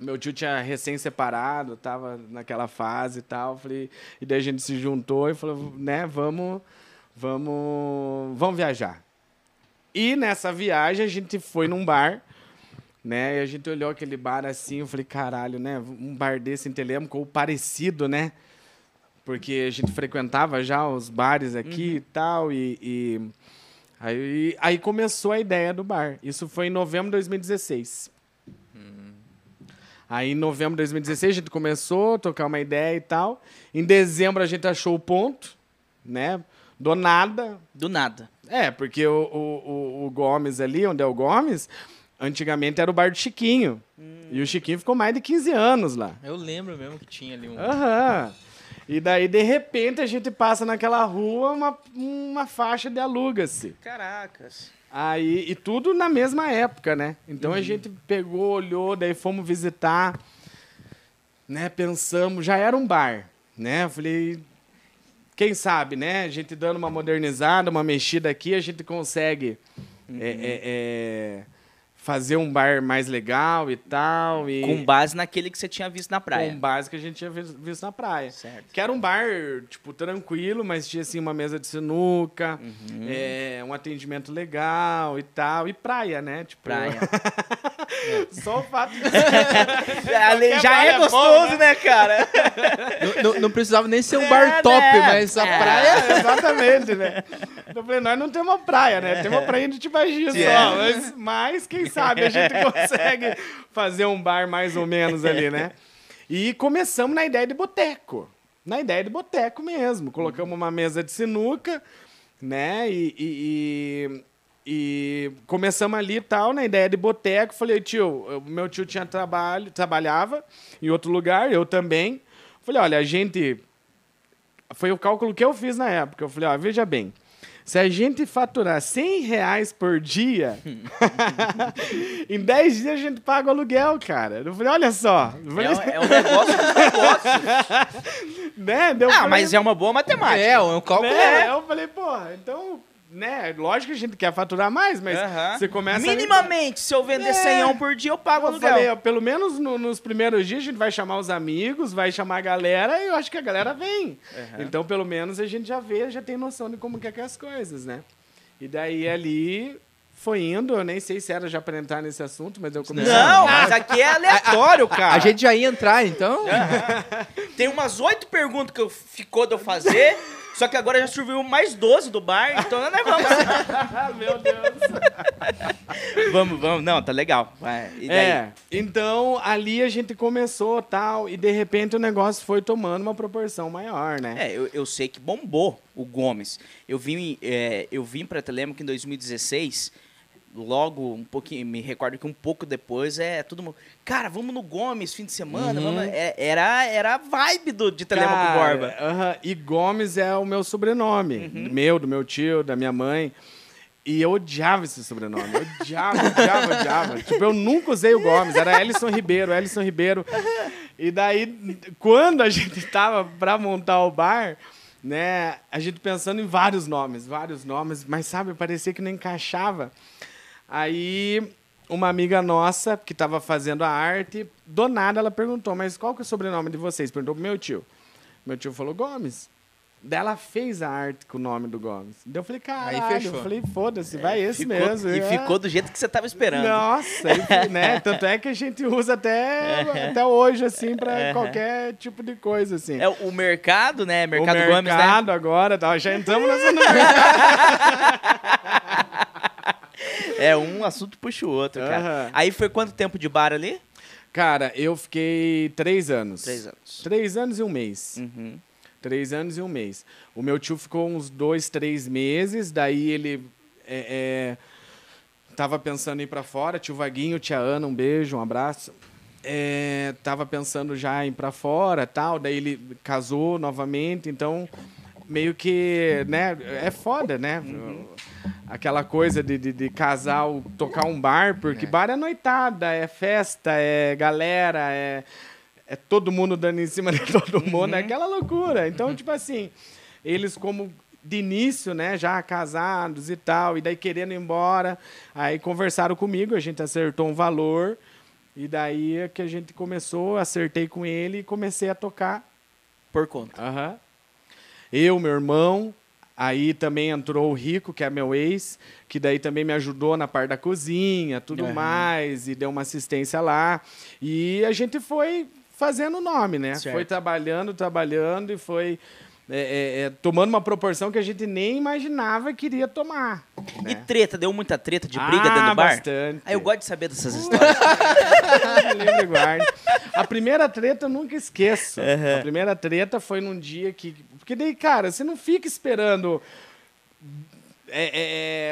Meu tio tinha recém-separado, tava naquela fase e tal. Falei, e daí a gente se juntou e falou, né, vamos, vamos, vamos viajar. E nessa viagem a gente foi num bar, né? E a gente olhou aquele bar assim, eu falei, caralho, né? Um bar desse em Telemaco, ou parecido, né? Porque a gente frequentava já os bares aqui e tal, e, e aí, aí começou a ideia do bar. Isso foi em novembro de 2016. Aí em novembro de 2016 a gente começou a tocar uma ideia e tal. Em dezembro a gente achou o ponto, né? Do nada, Do nada. é, porque o, o, o- o Gomes ali, onde é o Gomes, antigamente era o bar do Chiquinho. E o Chiquinho ficou mais de 15 anos lá. Eu lembro mesmo que tinha ali um. Aham. E daí, de repente, a gente passa naquela rua uma, uma faixa de aluga-se. Caracas. Aí, e tudo na mesma época, né? Então a gente pegou, olhou, daí fomos visitar, né? Pensamos, já era um bar, né? Falei, quem sabe, né? A gente dando uma modernizada, uma mexida aqui, a gente consegue é, é, é, fazer um bar mais legal e tal. E Com base naquele que você tinha visto na praia. com base que a gente tinha vis- visto na praia. Certo. Que era um bar, tipo, tranquilo, mas tinha, assim, uma mesa de sinuca, Uhum. é, um atendimento legal e tal. E praia, né? Tipo, Praia. Só o fato de Ali já é é gostoso, bom, né? né, cara? não, não- não precisava nem ser um É, bar top, né? mas a É. praia. É, exatamente, né? Eu falei, nós não temos uma praia, né? Tem uma praia de Tibagi só. É. Mas, mas, quem sabe, a gente consegue fazer um bar mais ou menos ali, né? E começamos na ideia de boteco. Na ideia de boteco mesmo. Colocamos uma mesa de sinuca, né? E, e- e- e começamos ali e tal, na ideia de boteco. Falei, tio, meu tio tinha trabalho, trabalhava em outro lugar, eu também. Falei, olha, a gente foi o cálculo que eu fiz na época. Eu falei, ó, veja bem, se a gente faturar 100 reais por dia, em 10 dias a gente paga o aluguel, cara. Eu falei, olha só. Eu falei, É, um- é um negócio dos negócios. né? Deu Ah, mas é uma boa matemática. É, um cálculo. né? Eu falei, porra, então, né? Lógico que a gente quer faturar mais, mas você começa a- Minimamente, se eu vender É. 100 por dia, eu pago o Eu aluguel. falei, ó, pelo menos no- nos primeiros dias a gente vai chamar os amigos, vai chamar a galera e eu acho que a galera vem. Então, pelo menos a gente já vê, já tem noção de como que é que é as coisas, né? E daí ali foi indo, eu nem sei se era já pra entrar nesse assunto, mas eu comecei. Não, mas aqui é aleatório, cara. A gente já ia entrar, então. Tem umas oito perguntas que eu, ficou de eu fazer, só que agora já surgiu mais 12 do bar, então nós vamos. Ah, meu Deus. vamos, vamos. Não, tá legal. É, então ali a gente começou tal, e de repente o negócio foi tomando uma proporção maior, né? É, eu, eu sei que bombou o Gomes. Eu vim, é, eu vim para Telemaco em 2016. Logo, um pouquinho, me recordo que um pouco depois é todo mundo. Cara, vamos no Gomes fim de semana. vamos-" É, era, era a vibe do, de Telemaco Borba. aham, E Gomes é o meu sobrenome. Meu, do meu tio, da minha mãe. E eu odiava esse sobrenome. Eu odiava, odiava, odiava. Tipo, eu nunca usei o Gomes. Era Ellison Ribeiro, Ellison Ribeiro. E daí, quando a gente tava pra montar o bar, né, a gente pensando em vários nomes, vários nomes, mas sabe, parecia que não encaixava. Aí, uma amiga nossa, que estava fazendo a arte, do nada ela perguntou, mas qual que é o sobrenome de vocês? Perguntou pro meu tio. Meu tio falou, Gomes. Daí ela fez a arte com o nome do Gomes. Daí eu falei, caralho. fechou. Eu falei, foda-se, vai esse Ficou- mesmo. E É. ficou do jeito que você tava esperando. Nossa, aí, né? Tanto é que a gente usa até, até hoje, assim, pra qualquer tipo de coisa, assim. É o mercado, né? Mercado, o Gomes, né? mercado agora, tá, já entramos nessa mercado. É um assunto puxa o outro, cara. Aham. Aí foi quanto tempo de bar ali? Cara, eu fiquei três anos. Três anos. Três anos e um mês. Uhum. Três anos e um mês. O meu tio ficou uns dois, três meses, daí ele é, é, tava pensando em ir pra fora. Tio Vaguinho, tia Ana, um beijo, um abraço. É, tava pensando já em ir pra fora tal, daí ele casou novamente, então meio que, né, é foda, né? Aquela coisa de, de, de casal tocar um bar, porque bar é noitada, é festa, é galera, é, é todo mundo dando em cima de todo mundo, é aquela loucura. Então, tipo assim, eles como de início, né, já casados e tal, e daí querendo ir embora, aí conversaram comigo, a gente acertou um valor, e daí é que a gente começou, acertei com ele e comecei a tocar Por conta. Aham. Eu, meu irmão, aí também entrou o Rico, que é meu ex, que daí também me ajudou na parte da cozinha, tudo Aham. mais, e deu uma assistência lá. E a gente foi fazendo o nome, né? Certo. Foi trabalhando, trabalhando e foi é, é, é, tomando uma proporção que a gente nem imaginava que iria tomar. E Né? treta, deu muita treta de briga Ah, dentro do bar? bastante. Aí eu gosto de saber dessas histórias. Lembro e guarde. A primeira treta eu nunca esqueço. Aham. A primeira treta foi num dia que. Porque daí, cara, você não fica esperando. é, é,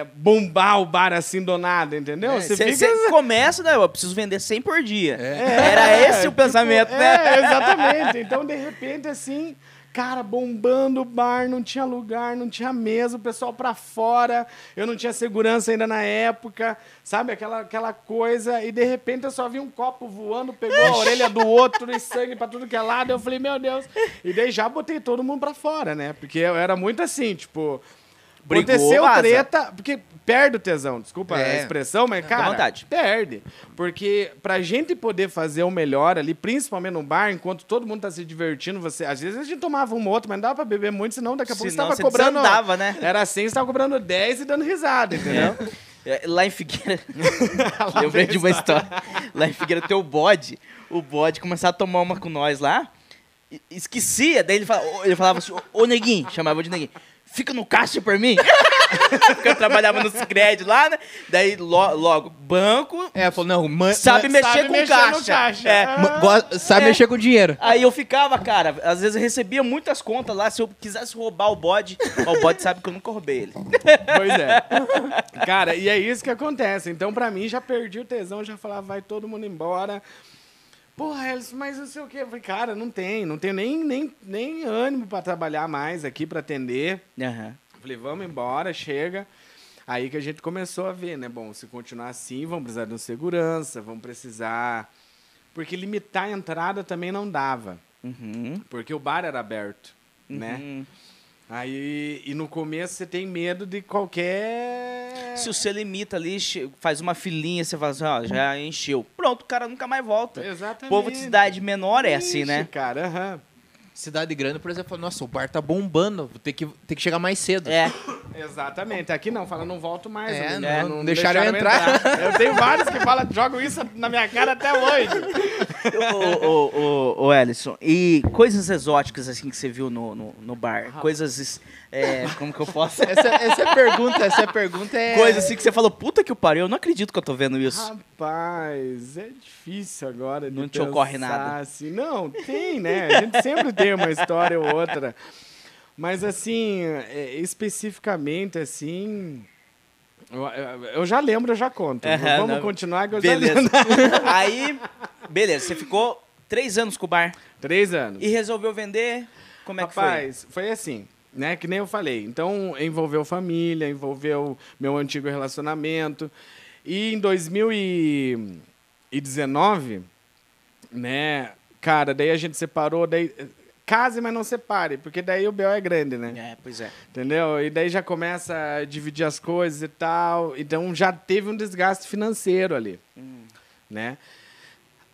é, bombar o bar assim do nada, entendeu? É, Você Você fica. começa, né? Eu preciso vender 100 por dia. Era esse o tipo, pensamento, é, né? exatamente. Então, de repente, assim, cara, bombando o bar, não tinha lugar, não tinha mesa, o pessoal pra fora, eu não tinha segurança ainda na época, sabe? Aquela, aquela coisa, e de repente eu só vi um copo voando, pegou a orelha do outro e sangue pra tudo que é lado, eu falei, meu Deus. E daí já botei todo mundo pra fora, né? Porque eu era muito assim, tipo. Brigou, aconteceu vaza. treta, porque perde o tesão, desculpa a É. expressão, mas, cara, vontade. perde. Porque pra gente poder fazer o melhor ali, principalmente no bar, enquanto todo mundo tá se divertindo, você. Às vezes a gente tomava um outro, mas não dava pra beber muito, senão daqui a pouco Senão você tava cobrando. desandava, né? Era assim, você tava cobrando 10 e dando risada, entendeu? É, lá em Figueira. lembrei de uma história. Lá em Figueira tem o bode. O bode começava a tomar uma com nós lá. Esquecia. Daí ele falava, ele falava assim: Ô neguinho, chamava de neguinho fica no caixa por mim. Porque eu trabalhava no Cicred lá, né? Daí lo, logo, banco. É, falou, não, man, sabe mexer sabe com mexer caixa. caixa. É. Ah. Sabe é. mexer com dinheiro. Aí eu ficava, cara, às vezes eu recebia muitas contas lá. Se eu quisesse roubar o bode, o bode sabe que eu nunca roubei ele. Pois é. Cara, e é isso que acontece. Então, pra mim, já perdi o tesão, já falava, vai todo mundo embora. Porra, Elson, mas não sei o quê. Eu falei, cara, não tem, não tenho nem, nem, nem ânimo para trabalhar mais aqui, para atender. Uhum. Falei, vamos embora, chega. Aí que a gente começou a ver, né? Bom, se continuar assim, vamos precisar de um segurança, vamos precisar. Porque limitar a entrada também não dava. Uhum. Porque o bar era aberto, né? uhum. né? Aí, e no começo você tem medo de qualquer. Se você limita ali, faz uma filinha, você fala assim, ó, já encheu. Pronto, o cara nunca mais volta. Exatamente. Povo de cidade menor é assim, né? cara, aham. Uhum. Cidade grande, por exemplo, nossa, o bar tá bombando, vou ter que, ter que chegar mais cedo. É. Exatamente. Aqui não, fala, não volto mais. É, não, não, não deixaram, eu entrar. entrar. eu tenho vários que falam, jogam isso na minha cara até hoje. ô, ô, ô, ô, Ellison, e coisas exóticas assim que você viu no, no, no bar? Coisas é, como que eu posso. essa, essa é pergunta, essa pergunta é. Coisa assim que você falou, puta que o pariu, eu não acredito que eu tô vendo isso. Rapaz, é difícil agora. não te ocorre nada. Assim. Não, tem, né? A gente sempre tem uma história ou outra. Mas assim, é, especificamente assim. Eu, eu, já lembro, eu já conto. Uhum, Vamos não. continuar que eu beleza. Aí, beleza, você ficou três anos com o bar. Três anos. E resolveu vender? Como é Rapaz, que foi? Rapaz, foi assim né? Que nem eu falei. Então, envolveu família, envolveu meu antigo relacionamento. E em 2019, né? Cara, daí a gente separou, daí case, mas não separe, porque daí o B.O. é grande, né? É, pois é. Entendeu? E daí já começa a dividir as coisas e tal. Então já teve um desgaste financeiro ali, hum. né?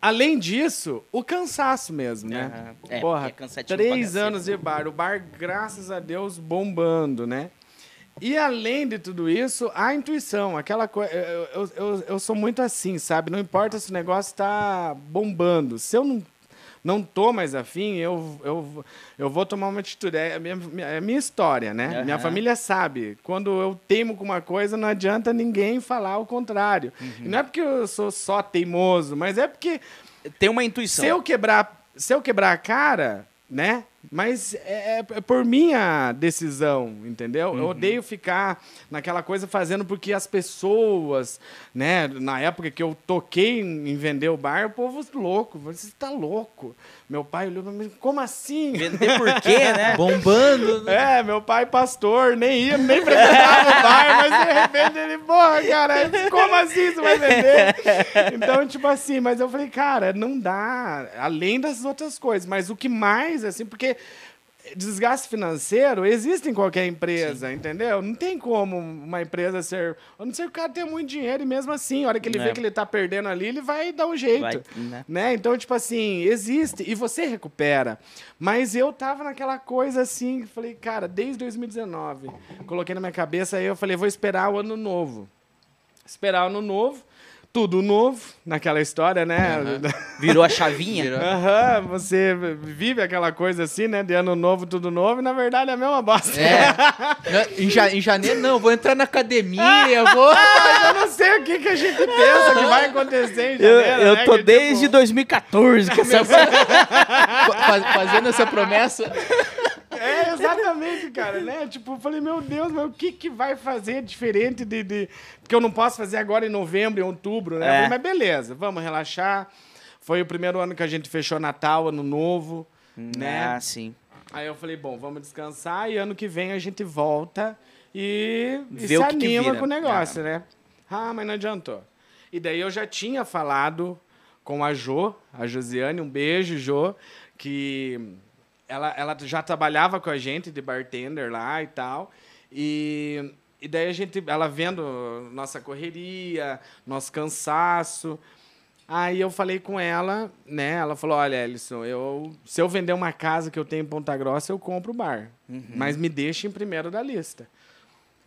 Além disso, o cansaço mesmo, né? Uhum. É, Porra, é três anos de bar, o bar, graças a Deus, bombando, né? E além de tudo isso, a intuição, aquela coisa. Eu, eu, eu, sou muito assim, sabe? Não importa se o negócio está bombando. Se eu não não tô mais afim, eu, eu, eu vou tomar uma atitude. É a minha, é minha história, né? Uhum. Minha família sabe. Quando eu teimo com uma coisa, não adianta ninguém falar o contrário. Uhum. não é porque eu sou só teimoso, mas é porque. Tem uma intuição. Se eu quebrar, se eu quebrar a cara, né? Mas é, é, por minha decisão, entendeu? Uhum. Eu odeio ficar naquela coisa fazendo porque as pessoas, né? Na época que eu toquei em vender o bar, o povo louco. Você está louco. Meu pai olhou para mim, como assim? Vender por quê, né? Bombando. Né? É, meu pai pastor, nem ia, nem frequentava o bar, mas de repente ele, porra, cara, como assim você vai vender? Então, tipo assim, mas eu falei, cara, não dá. Além das outras coisas, mas o que mais, assim, porque desgaste financeiro existe em qualquer empresa, Sim. entendeu? Não tem como uma empresa ser. A não ser que o cara tenha muito dinheiro e mesmo assim, a hora que ele é. vê que ele está perdendo ali, ele vai dar um jeito. Vai, né? né? Então, tipo assim, existe. E você recupera. Mas eu tava naquela coisa assim, falei, cara, desde 2019. Coloquei na minha cabeça aí, eu falei, vou esperar o ano novo. Esperar o ano novo tudo novo naquela história, né? Uhum. Virou a chavinha? Aham, uhum, você vive aquela coisa assim, né? De ano novo, tudo novo, e na verdade é a mesma bosta. É. em, ja em janeiro, não, vou entrar na academia, vou. Mas eu não sei o que, que a gente pensa que vai acontecer em janeiro. Eu, eu né? tô que, desde tipo... 2014 com essa... fazendo essa promessa. Exatamente, cara, né? Tipo, eu falei, meu Deus, mas o que, que vai fazer diferente de, de. Porque eu não posso fazer agora em novembro, em outubro, né? É. Falei, mas beleza, vamos relaxar. Foi o primeiro ano que a gente fechou Natal, Ano Novo, hum, né? Ah, sim. Aí eu falei, bom, vamos descansar e ano que vem a gente volta e, e se anima com o negócio, né? Ah, mas não adiantou. E daí eu já tinha falado com a Jo, a Josiane, um beijo, Jo, que ela, ela já trabalhava com a gente de bartender lá e tal. E, e daí a gente, ela vendo nossa correria, nosso cansaço. Aí eu falei com ela, né? Ela falou: Olha, Ellison, eu, se eu vender uma casa que eu tenho em Ponta Grossa, eu compro o bar. Uhum. Mas me deixe em primeiro da lista.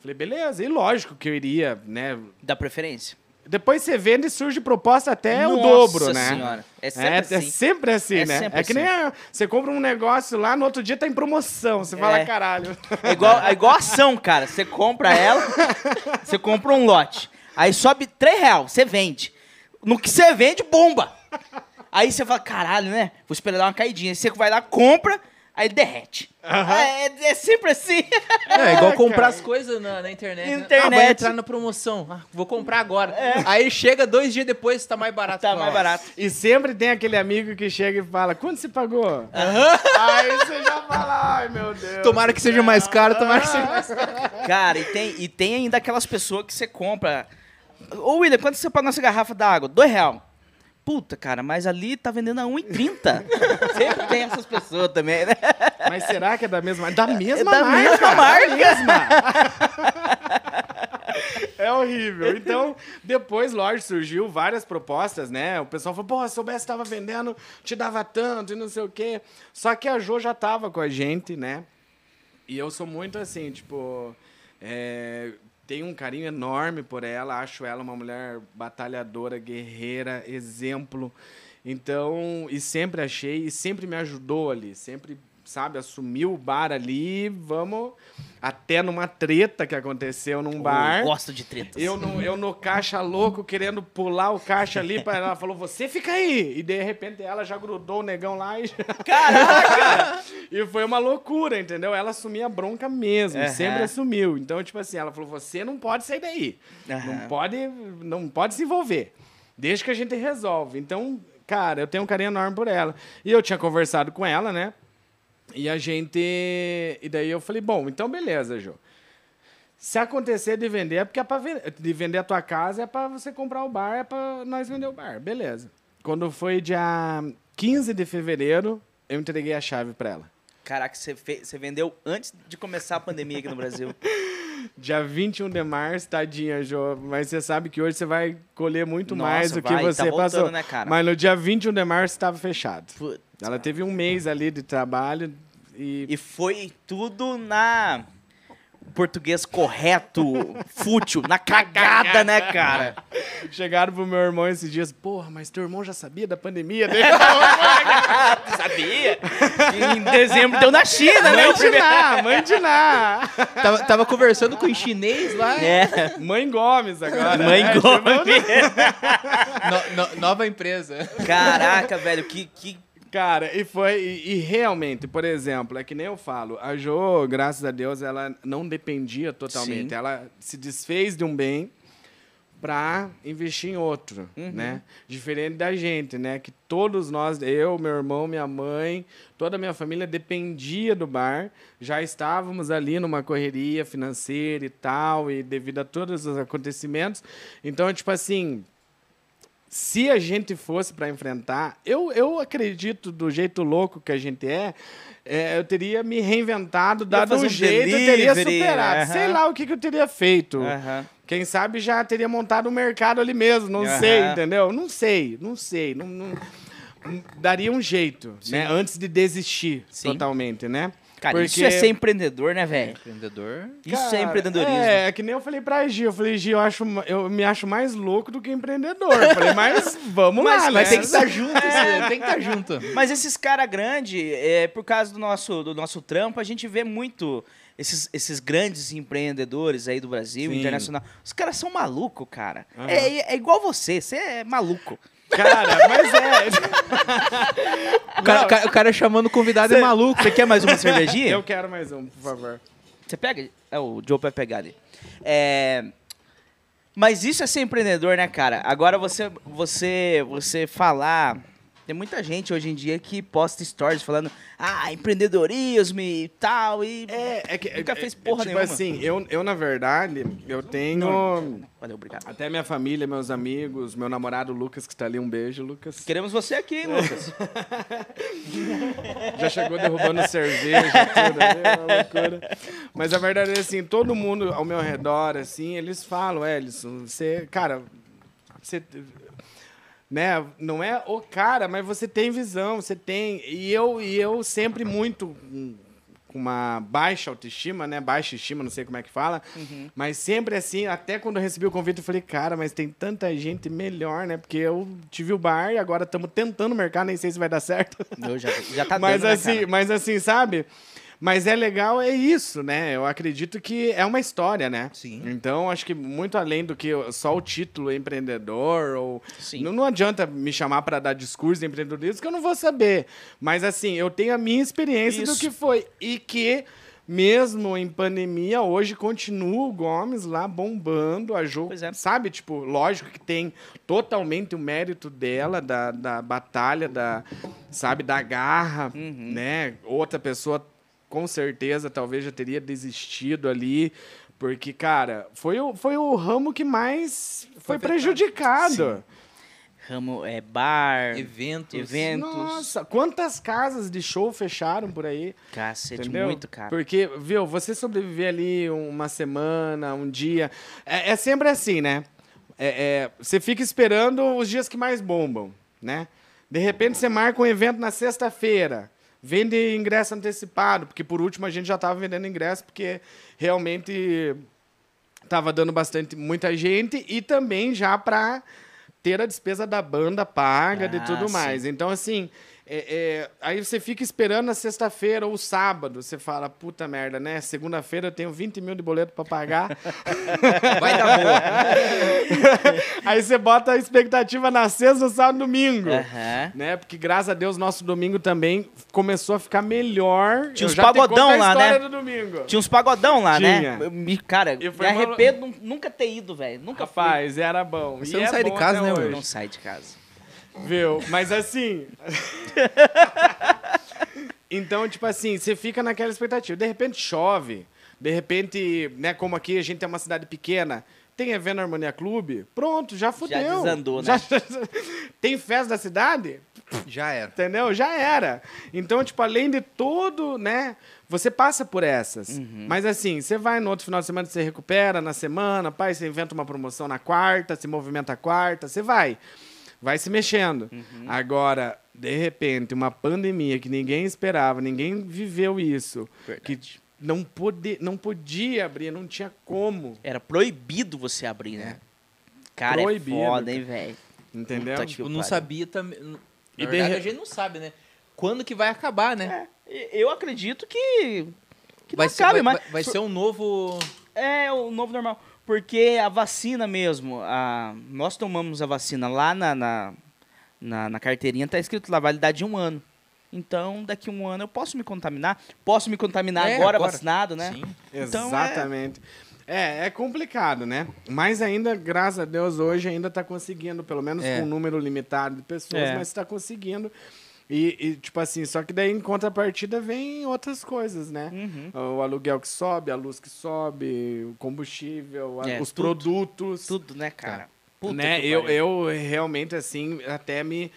Falei, beleza. E lógico que eu iria, né? Dá preferência. Depois você vende e surge proposta até Nossa o dobro, né? Senhora. É sempre É, assim. é sempre assim, É né? sempre é que assim. nem a- você compra um negócio lá, no outro dia tá em promoção. Você fala, É. caralho. É igual, é igual ação, cara. Você compra ela, você compra um lote. Aí sobe 3 real, você vende. No que você vende, bomba. Aí você fala, caralho, né? Vou esperar dar uma caidinha. Aí você vai lá, compra, aí derrete. É, é sempre assim. É, igual comprar as coisas na, na internet. né? Internet. Ah, vai entrar na promoção. Ah, vou comprar agora. Aí chega dois dias depois, tá mais barato. Tá mais barato. E sempre tem aquele amigo que chega e fala, quanto você pagou? Aí você já fala, ai meu Deus. Tomara que seja mais caro, tomara que seja mais caro. Cara, e tem, e tem ainda aquelas pessoas que você compra. Ô, William, quanto você paga nossa garrafa d'água? Dois real. Puta, cara, mas ali tá vendendo a 1,30. Sempre tem essas pessoas também, né? Mas será que é da mesma Da mesma da marca. mesma da marca. mesma. É horrível. Então, depois, lógico, surgiu várias propostas, né? O pessoal falou, pô, se soubesse que tava vendendo, te dava tanto e não sei o quê. Só que a Jo já tava com a gente, né? E eu sou muito assim, tipo... é, tenho um carinho enorme por ela. Acho ela uma mulher batalhadora, guerreira, exemplo. Então, e sempre achei, e sempre me ajudou ali. Sempre, sabe, assumiu o bar ali. Vamos até numa treta que aconteceu num bar. Eu gosto de tretas. Eu no, eu no caixa louco, querendo pular o caixa ali, para ela falou, você fica aí. E de repente ela já grudou o negão lá e. Caraca! e foi uma loucura, entendeu? Ela assumia a bronca mesmo, Aham. sempre assumiu. Então, tipo assim, ela falou, você não pode sair daí. Não Aham. pode, não pode se envolver. Desde que a gente resolve. Então, cara, eu tenho um carinho enorme por ela. E eu tinha conversado com ela, né? E a gente. E daí eu falei, bom, então beleza, Jô. Se acontecer de vender, é porque é pra vender. De vender a tua casa é pra você comprar o bar, é pra nós vender o bar. Beleza. Quando foi dia 15 de fevereiro, eu entreguei a chave pra ela. Caraca, você, você vendeu antes de começar a pandemia aqui no Brasil. Dia 21 de março, tadinha, Jô. Mas você sabe que hoje você vai colher muito Nossa, mais do que vai, tá você voltando, passou. né, cara? Mas no dia 21 de março estava fechado. Putz, Ela teve um mês ali de trabalho e E foi tudo na português correto, fútil, na cagada, né, cara? chegaram pro meu irmão esses dias. Porra, mas teu irmão já sabia da pandemia dele? Sabia? Em dezembro deu na China, né? mãe de Ná, mãe de Ná. Tava, tava conversando com o chinês lá. É, Mãe Gomes agora. mãe né? Gomes. No- no- nova empresa. Caraca, velho, que, que Cara, e foi. E, e realmente, por exemplo, é que nem eu falo, a Jo, graças a Deus, ela não dependia totalmente. Sim. Ela se desfez de um bem para investir em outro, Uhum. né? Diferente da gente, né? Que todos nós, eu, meu irmão, minha mãe, toda a minha família dependia do bar. Já estávamos ali numa correria financeira e tal, e devido a todos os acontecimentos. Então, tipo assim, se a gente fosse para enfrentar, eu, eu acredito do jeito louco que a gente é, é, eu teria me reinventado, dado um jeito, eu teria delivery, superado. aham. Sei lá o que, que eu teria feito. Aham. Quem sabe já teria montado um mercado ali mesmo, não Aham. sei, entendeu? Não sei, não sei. Não, não- daria um jeito, né? Antes de desistir Sim. totalmente, né? Cara, isso é ser empreendedor, né, velho? Empreendedor. Isso é Cara, empreendedorismo. É, é que nem eu falei pra Gi. Eu falei, Gi, eu, acho, eu me acho mais louco do que empreendedor. Eu falei, mas vamos Mas- lá, mas né? tem que estar junto, esse- tem que estar junto. Mas esses cara grande, é, por causa do nosso, do nosso trampo, a gente vê muito esses, esses grandes empreendedores aí do Brasil, Sim. internacional. Os caras são malucos, cara. É, é igual você, você é maluco. Cara, mas é. O cara, cara- o cara chamando o convidado é maluco. Você quer mais uma cervejinha? Eu quero mais um, por favor. Você pega? É, o Joe vai pegar ali. É, Mas isso é ser empreendedor, né, cara? Agora você, você, você falar. Tem muita gente hoje em dia que posta stories falando, ah, empreendedorismo e tal, e. É, é que. Nunca é- fez é porra tipo nenhuma. assim, eu, eu, na verdade, eu tenho. Valeu, obrigado. Até minha família, meus amigos, meu namorado Lucas, que tá ali, um beijo, Lucas. Queremos você aqui, Lucas. Já chegou derrubando cerveja, tudo, é uma loucura. Mas a verdade é assim, todo mundo ao meu redor, assim, eles falam, Ellison, você, cara, você, né, não é o cara, mas você tem visão, você tem, e eu, e eu sempre muito hum, com uma baixa autoestima, né? Baixa estima, não sei como é que fala. Uhum. Mas sempre assim, até quando eu recebi o convite, eu falei, cara, mas tem tanta gente melhor, né? Porque eu tive o bar e agora estamos tentando o mercado, nem sei se vai dar certo. Eu já, já tá mas dando, né, assim, cara? Mas assim, sabe? Mas é legal, é isso, né? Eu acredito que é uma história, né? Sim. Então, acho que muito além do que só o título empreendedor, ou. Sim. Não, não adianta me chamar para dar discurso de empreendedorismo, que eu não vou saber. Mas, assim, eu tenho a minha experiência do Isso. que foi. E que. Mesmo em pandemia, hoje continua o Gomes lá bombando a jogo. É. Sabe? Tipo, lógico que tem totalmente o mérito dela, da, da batalha, da, sabe, da garra, Uhum. né? Outra pessoa, com certeza, talvez já teria desistido ali. Porque, cara, foi o, foi o ramo que mais foi, afetado. prejudicado. Ramo é bar, Eventos. eventos. Nossa, quantas casas de show fecharam por aí? Cacete, Entendeu? muito caro. Porque, viu, você sobreviver ali uma semana, um dia. É, é sempre assim, né? É, é, você fica esperando os dias que mais bombam, né? De repente você marca um evento na sexta-feira. Vende ingresso antecipado, porque por último a gente já estava vendendo ingresso, porque realmente estava dando bastante muita gente e também já para ter a despesa da banda paga de Ah, tudo sim. mais. Então, assim, é- é, aí você fica esperando na sexta-feira ou sábado. Você fala, puta merda, né? Segunda-feira eu tenho 20 mil de boleto para pagar. Vai dar boa. aí você bota a expectativa na sexta, sábado, domingo. Aham. Né? Porque graças a Deus nosso domingo também começou a ficar melhor. Tinha Eu uns pagodão a lá, história né? do domingo. Tinha uns pagodão lá, Tinha. né? Eu cara, E me uma- arrependo nu- nunca ter ido, velho. Nunca Rapaz, era bom. Você E não é sai de casa, né, fui. hoje. Não sai de casa. Viu? Mas assim. então, tipo assim, você fica naquela expectativa. De repente chove. De repente, né, como aqui a gente é uma cidade pequena, tem evento na Harmonia Clube, pronto, já fudeu. desandou, né? Já- tem festa da cidade? Já era. Entendeu? Já era. Então, tipo, além de tudo, né? Você passa por essas. Uhum. Mas assim, você vai no outro final de semana, você recupera na semana, pai, você inventa uma promoção na quarta, se movimenta a quarta, você vai. Vai se mexendo. Uhum. Agora, de repente, uma pandemia que ninguém esperava, ninguém viveu isso. Verdade. Que não, pode, não podia abrir, não tinha como. Era proibido você abrir, né? Cara, Proibido, é foda, hein, velho? Entendeu? Puta Tipo, não sabia também. Na E de verdade, a gente não sabe, né? Quando que vai acabar, né? É, eu acredito que. que vai não ser, acabe, vai, mas. vai- vai ser um novo. É o novo normal. Porque a vacina mesmo, a, nós tomamos a vacina lá na, na, na, na carteirinha, tá escrito lá, validade de um ano. Então, daqui a um ano eu posso me contaminar. Posso me contaminar É, agora, agora. vacinado, né? Sim. Então, Exatamente. É, é complicado, né? Mas ainda, graças a Deus, hoje ainda está conseguindo, pelo menos É. com um número limitado de pessoas, É. mas está conseguindo. E, e, tipo assim, só que daí em contrapartida vem outras coisas, né? Uhum. O aluguel que sobe, a luz que sobe, o combustível, a- É, os tudo. produtos. Tudo, né, cara? Puta né? Eu, eu realmente, assim, até me.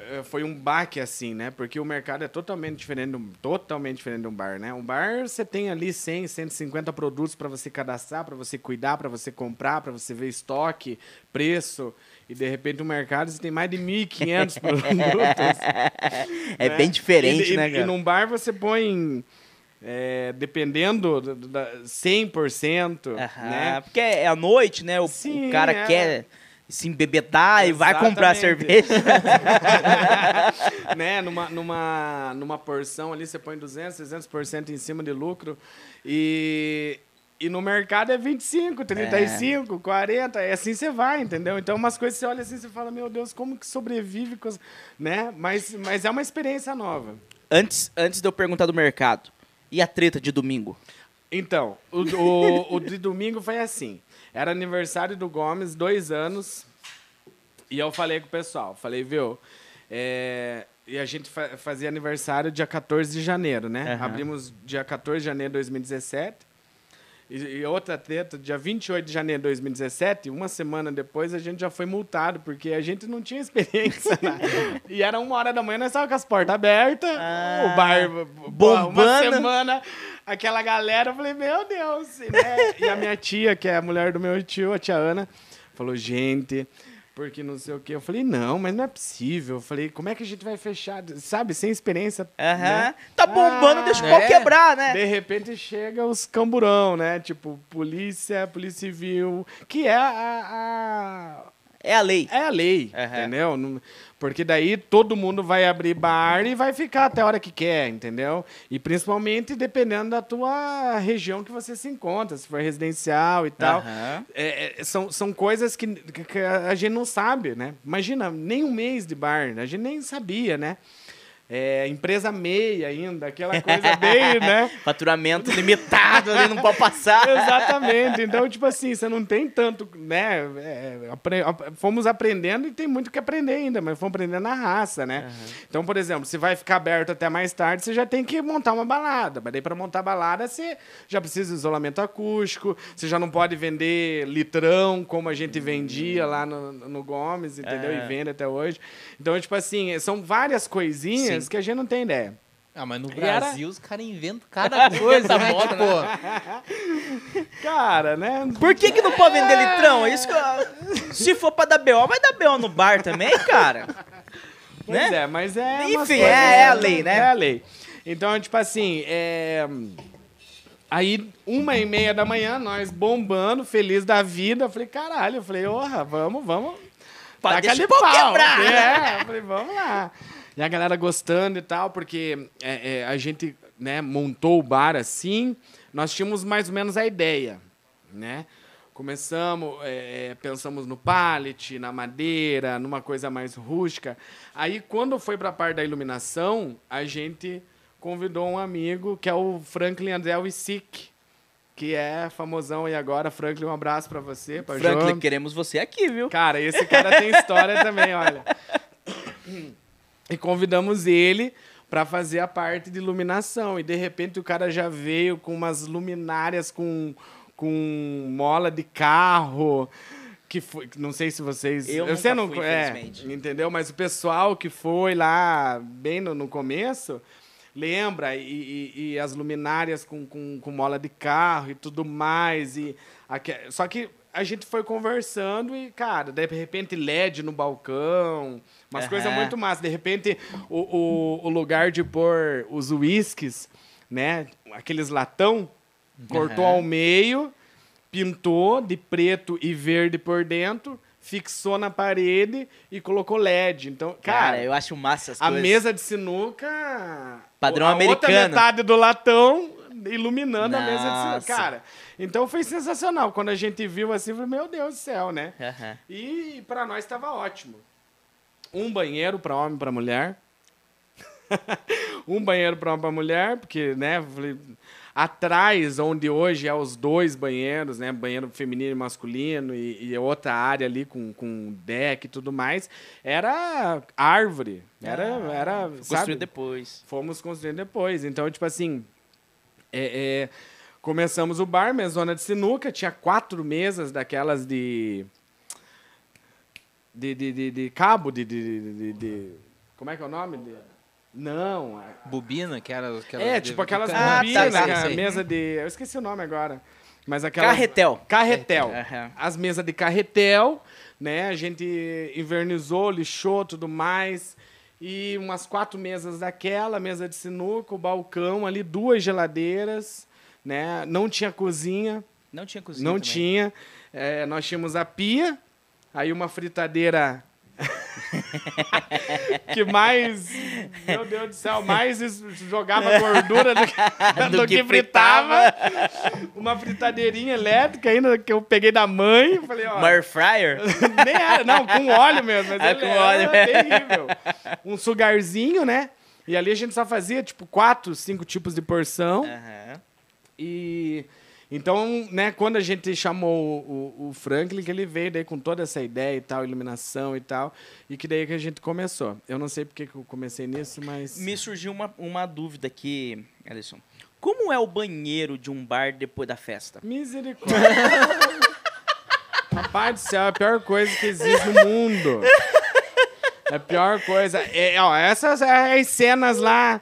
eh, Foi um baque, assim, né? Porque o mercado é totalmente diferente, do- totalmente diferente de um bar, né? Um bar, você tem ali 100, 150 produtos para você cadastrar, para você cuidar, para você comprar, para você ver estoque, preço. E, de repente, o mercado, você tem mais de 1.500 produtos. É né? bem diferente, e, né, e, cara? E num bar você põe, é, dependendo, da, da 100%, Aham, né? Porque é à noite, né? O, o Sim, cara é. quer se embebedar e vai comprar cerveja. né? Numa, numa, numa porção ali você põe 200, 300% em cima de lucro. E, e no mercado é 25, 35, 40, é assim você vai, entendeu? Então umas coisas você olha assim e fala, meu Deus, como que sobrevive com as... né? Mas, mas é uma experiência nova. antes, antes de eu perguntar do mercado, e a treta de domingo? Então, o, o, o de domingo foi assim. Era aniversário do Gomes, dois anos. E eu falei com o pessoal, falei, viu? é, e a gente fa- fazia aniversário dia 14 de janeiro, né? Aham. Abrimos dia 14 de janeiro de 2017. E, e outra treta, dia 28 de janeiro de 2017, uma semana depois, a gente já foi multado, porque a gente não tinha experiência. né? e era uma hora da manhã, nós estávamos com as portas abertas, Ah, o bar bombando. Uma semana, aquela galera, eu falei, meu Deus. E, né? e a minha tia, que é a mulher do meu tio, a tia Ana, falou, gente, porque não sei o quê. Eu falei, não, mas não é possível. Eu falei, como é que a gente vai fechar? Sabe, sem experiência. Aham. né? Tá bombando, Ah, deixa o pau é. quebrar, né? De repente chega os camburão, né? Tipo, polícia, polícia civil, que é a- a, É a lei. é a lei, Aham. entendeu? Porque daí todo mundo vai abrir bar e vai ficar até a hora que quer, entendeu? E principalmente dependendo da tua região que você se encontra, se for residencial e tal. Aham. É, são, são coisas que- que a gente não sabe, né? Imagina, nem um mês de bar, a gente nem sabia, né? É, empresa meia ainda, aquela coisa bem, né? Faturamento limitado ali, não pode passar. Exatamente. Então, tipo assim, você não tem tanto, né? é, apre- ap- fomos aprendendo e tem muito que aprender ainda, mas fomos aprendendo na raça, né? Então, por exemplo, se vai ficar aberto até mais tarde, você já tem que montar uma balada. Mas daí, para montar balada, você já precisa de isolamento acústico, você já não pode vender litrão, como a gente vendia lá no, no Gomes, entendeu? É. E vende até hoje. Então, tipo assim, são várias coisinhas que a gente não tem ideia. Ah, mas no E era- Brasil os caras inventam cada coisa, né? moda, né? Cara, né? Por que, que não pode vender litrão? É isso que eu- Se for pra dar BO, vai dar BO no bar também, cara. Pois né? é, mas é. Enfim, é- coisas, é a lei, né? É a lei. Então, tipo assim, é... Aí, uma e meia da manhã, nós bombando, feliz da vida. Eu falei, caralho, eu falei, orra, vamos, vamos. Pá, taca deixa ali o pau. quebrar. É, eu falei, vamos lá. E a galera gostando e tal, porque é, é, a gente né, montou o bar assim, nós tínhamos mais ou menos a ideia, né? Começamos, é, é, pensamos no pallet, na madeira, numa coisa mais rústica. Aí, quando foi para a parte da iluminação, a gente convidou um amigo, que é o Franklin André Wisick, que é famosão aí agora. Franklin, um abraço para você, para Franklin, queremos você aqui, viu? Cara, esse cara tem história também, olha. E convidamos ele para fazer a parte de iluminação. E de repente o cara já veio com umas luminárias com, com mola de carro. Que foi, não sei se vocês. Eu você não fui, é, entendeu? Mas o pessoal que foi lá bem no, no começo lembra e, e- e as luminárias com, com, com mola de carro e tudo mais e aque- só que a gente foi conversando e cara de repente LED no balcão umas Aham. coisas muito massa de repente o, o, o lugar de pôr os uísques né aqueles latão cortou Aham. ao meio pintou de preto e verde por dentro fixou na parede e colocou LED então Cara, cara eu acho massa as a coisas. mesa de sinuca. Padrão a Outra americano. metade do latão iluminando a mesa de Nossa. sinuca. Cara, então foi sensacional. Quando a gente viu assim, falei, meu Deus do céu, né? Aham. E pra nós estava ótimo. Um banheiro para homem e para mulher. um banheiro para homem e para mulher, porque, né, atrás, onde hoje é os dois banheiros, né, banheiro feminino e masculino, e, e outra área ali com, com deck e tudo mais, era árvore. Era, era sabe? Construído depois. Fomos construindo depois. Então, tipo assim, é, é, começamos o bar, mesona de sinuca, tinha quatro mesas daquelas de. De, de, de, de cabo, de, de, de, de- de- Como é que é o nome? De- não. é- Bobina, que era... aquela É, de- tipo aquelas Ah, bobinas, tá, tá, cara, sei. mesa de. Eu esqueci o nome agora. Mas aquela. Carretel. Carretel. Aham. As mesas de carretel, né? A gente invernizou, lixou, tudo mais. E umas quatro mesas daquela, mesa de sinuca, o balcão ali, duas geladeiras, né? Não tinha cozinha, Não tinha cozinha não também. tinha. É, nós tínhamos a pia, aí uma fritadeira que mais, meu Deus do céu, mais jogava gordura do que, Do do que que fritava. Uma fritadeirinha elétrica ainda que eu peguei da mãe. Falei, ó, Uma air fryer? nem era, não, com óleo mesmo. Mas Ah, ele com óleo. terrível. Um sugarzinho, né? E ali a gente só fazia, tipo, quatro, cinco tipos de porção. Aham. E então, né, quando a gente chamou o, o Franklin, que ele veio daí com toda essa ideia e tal, iluminação e tal, e que daí que a gente começou. Eu não sei porque que eu comecei nisso, mas Me surgiu uma, uma dúvida aqui, Alisson. Como é o banheiro de um bar depois da festa? misericórdia. Rapaz do céu, é a pior coisa que existe no mundo. É a pior coisa. É, ó, essas é as cenas lá.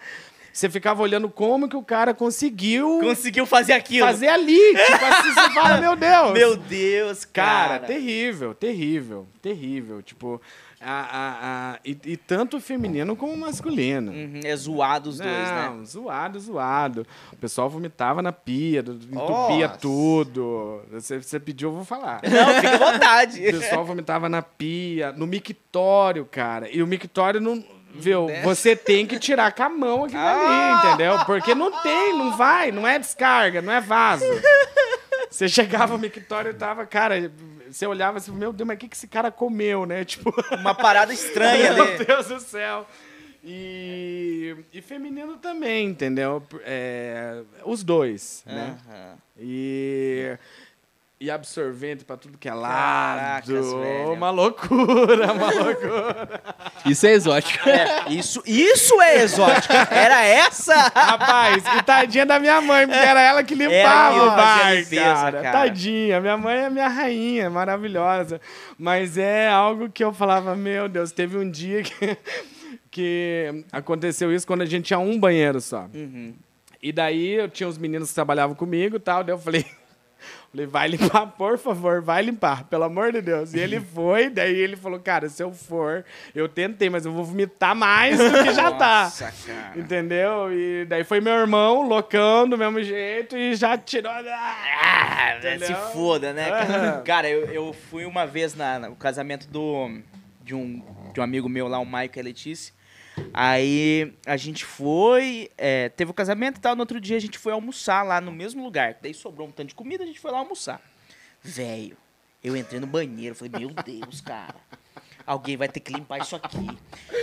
Você ficava olhando como que o cara conseguiu Conseguiu fazer aquilo. fazer ali. Tipo assim, você fala, meu Deus. Meu Deus, Cara, cara. terrível, terrível, terrível. Tipo, a, a, a- e, e tanto feminino como masculino. Uhum, é zoado os dois, né? Não, zoado, zoado. O pessoal vomitava na pia, entupia Nossa. tudo. Você, você pediu, eu vou falar. Não, fica à vontade. O pessoal vomitava na pia, no mictório, cara. E o mictório não. Viu? Você tem que tirar com a mão aquilo Ah! ali, entendeu? Porque não tem, não vai, não é descarga, não é vaso. Você chegava no mictório e tava, cara, você olhava assim, meu Deus, mas o que, que esse cara comeu, né? Tipo. Uma parada estranha Meu ali. Deus do céu. E, e feminino também, entendeu? É, os dois, né? E, e absorvente pra tudo que é lado. Caracas, velho. Uma loucura, uma loucura. Isso é exótico. É, isso, isso é exótico. Era essa? Rapaz, e tadinha da minha mãe, porque era ela que limpava o bar, limpeza, cara. cara. Tadinha, minha mãe é minha rainha, maravilhosa. Mas é algo que eu falava, meu Deus, teve um dia que, que aconteceu isso quando a gente tinha um banheiro só. Uhum. E daí eu tinha os meninos que trabalhavam comigo e tal, daí eu falei, falei, vai limpar, por favor, vai limpar, pelo amor de Deus. E ele foi, daí ele falou, cara, se eu for, eu tentei, mas eu vou vomitar mais do que já tá. Nossa, cara. Entendeu? E daí foi meu irmão, loucão, do mesmo jeito, e já tirou. Ah, se foda, né? Cara, Aham. Cara, eu, eu fui uma vez na, no casamento do, de, um, de um amigo meu lá, o e a Letícia. Aí a gente foi, é, teve o casamento e tal, no outro dia a gente foi almoçar lá no mesmo lugar. Daí sobrou um tanto de comida, a gente foi lá almoçar. Velho, eu entrei no banheiro, falei, meu Deus, cara. Alguém vai ter que limpar isso aqui.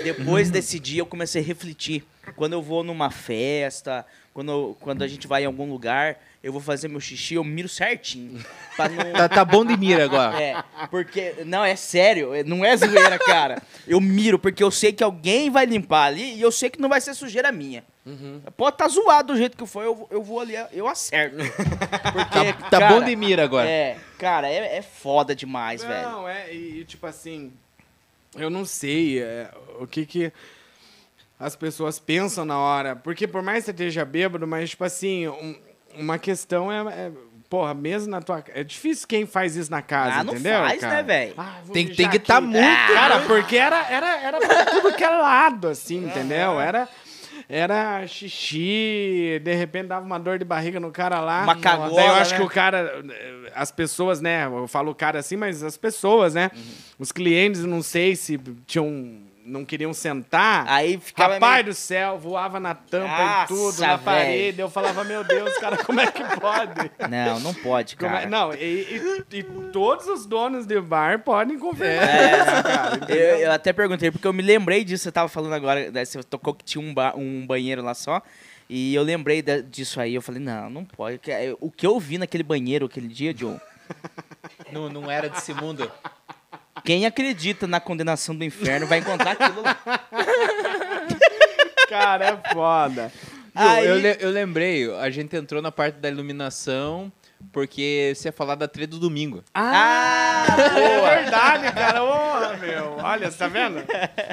Depois desse dia eu comecei a refletir. Quando eu vou numa festa, quando, quando a gente vai em algum lugar, eu vou fazer meu xixi, eu miro certinho. Não, Tá, tá bom de mira agora. é, porque. Não, é sério, é- não é zoeira, cara. Eu miro, porque eu sei que alguém vai limpar ali e eu sei que não vai ser sujeira minha. Pode estar zoado do jeito que for, eu, vou- eu vou ali, eu acerto. Porque, Tá, tá cara, bom de mira agora. É, cara, é, é foda demais, velho. Não, é, e, e, tipo assim, eu não sei é, o que que as pessoas pensam na hora. Porque por mais que você esteja bêbado, mas, tipo assim, um- uma questão é, é, Porra, mesmo na tua casa. É difícil quem faz isso na casa, Ah, não entendeu? faz, cara? né, velho? Ah, Tem- tem que tá aqui. muito- Ah, Cara, porque era, era, era pra tudo que era lado, assim, entendeu? Era. Era xixi, de repente dava uma dor de barriga no cara lá. Uma cagona, Daí eu acho né? que o cara, as pessoas, né? Eu falo o cara assim, mas as pessoas, né? Os clientes, não sei se tinham, não queriam sentar. Aí ficava Rapaz meio- do céu, voava na tampa Nossa, e tudo, na velho. parede. Eu falava, meu Deus, cara, como é que pode? Não, não pode, é- cara. Não, e, e- e todos os donos de bar podem confirmar É, isso, cara. Eu, eu até perguntei, porque eu me lembrei disso, você tava falando agora, né, você tocou que tinha um, ba- um banheiro lá só, e eu lembrei da- disso aí, eu falei, não, não pode. é, O que eu vi naquele banheiro aquele dia, John, Não, não era desse mundo. Quem acredita na condenação do inferno vai encontrar aquilo lá. Cara, é foda. Aí- eu, le- eu lembrei, a gente entrou na parte da iluminação porque você ia falar da trilha do domingo. Ah, É verdade, cara. Ô, meu. Olha, você tá vendo?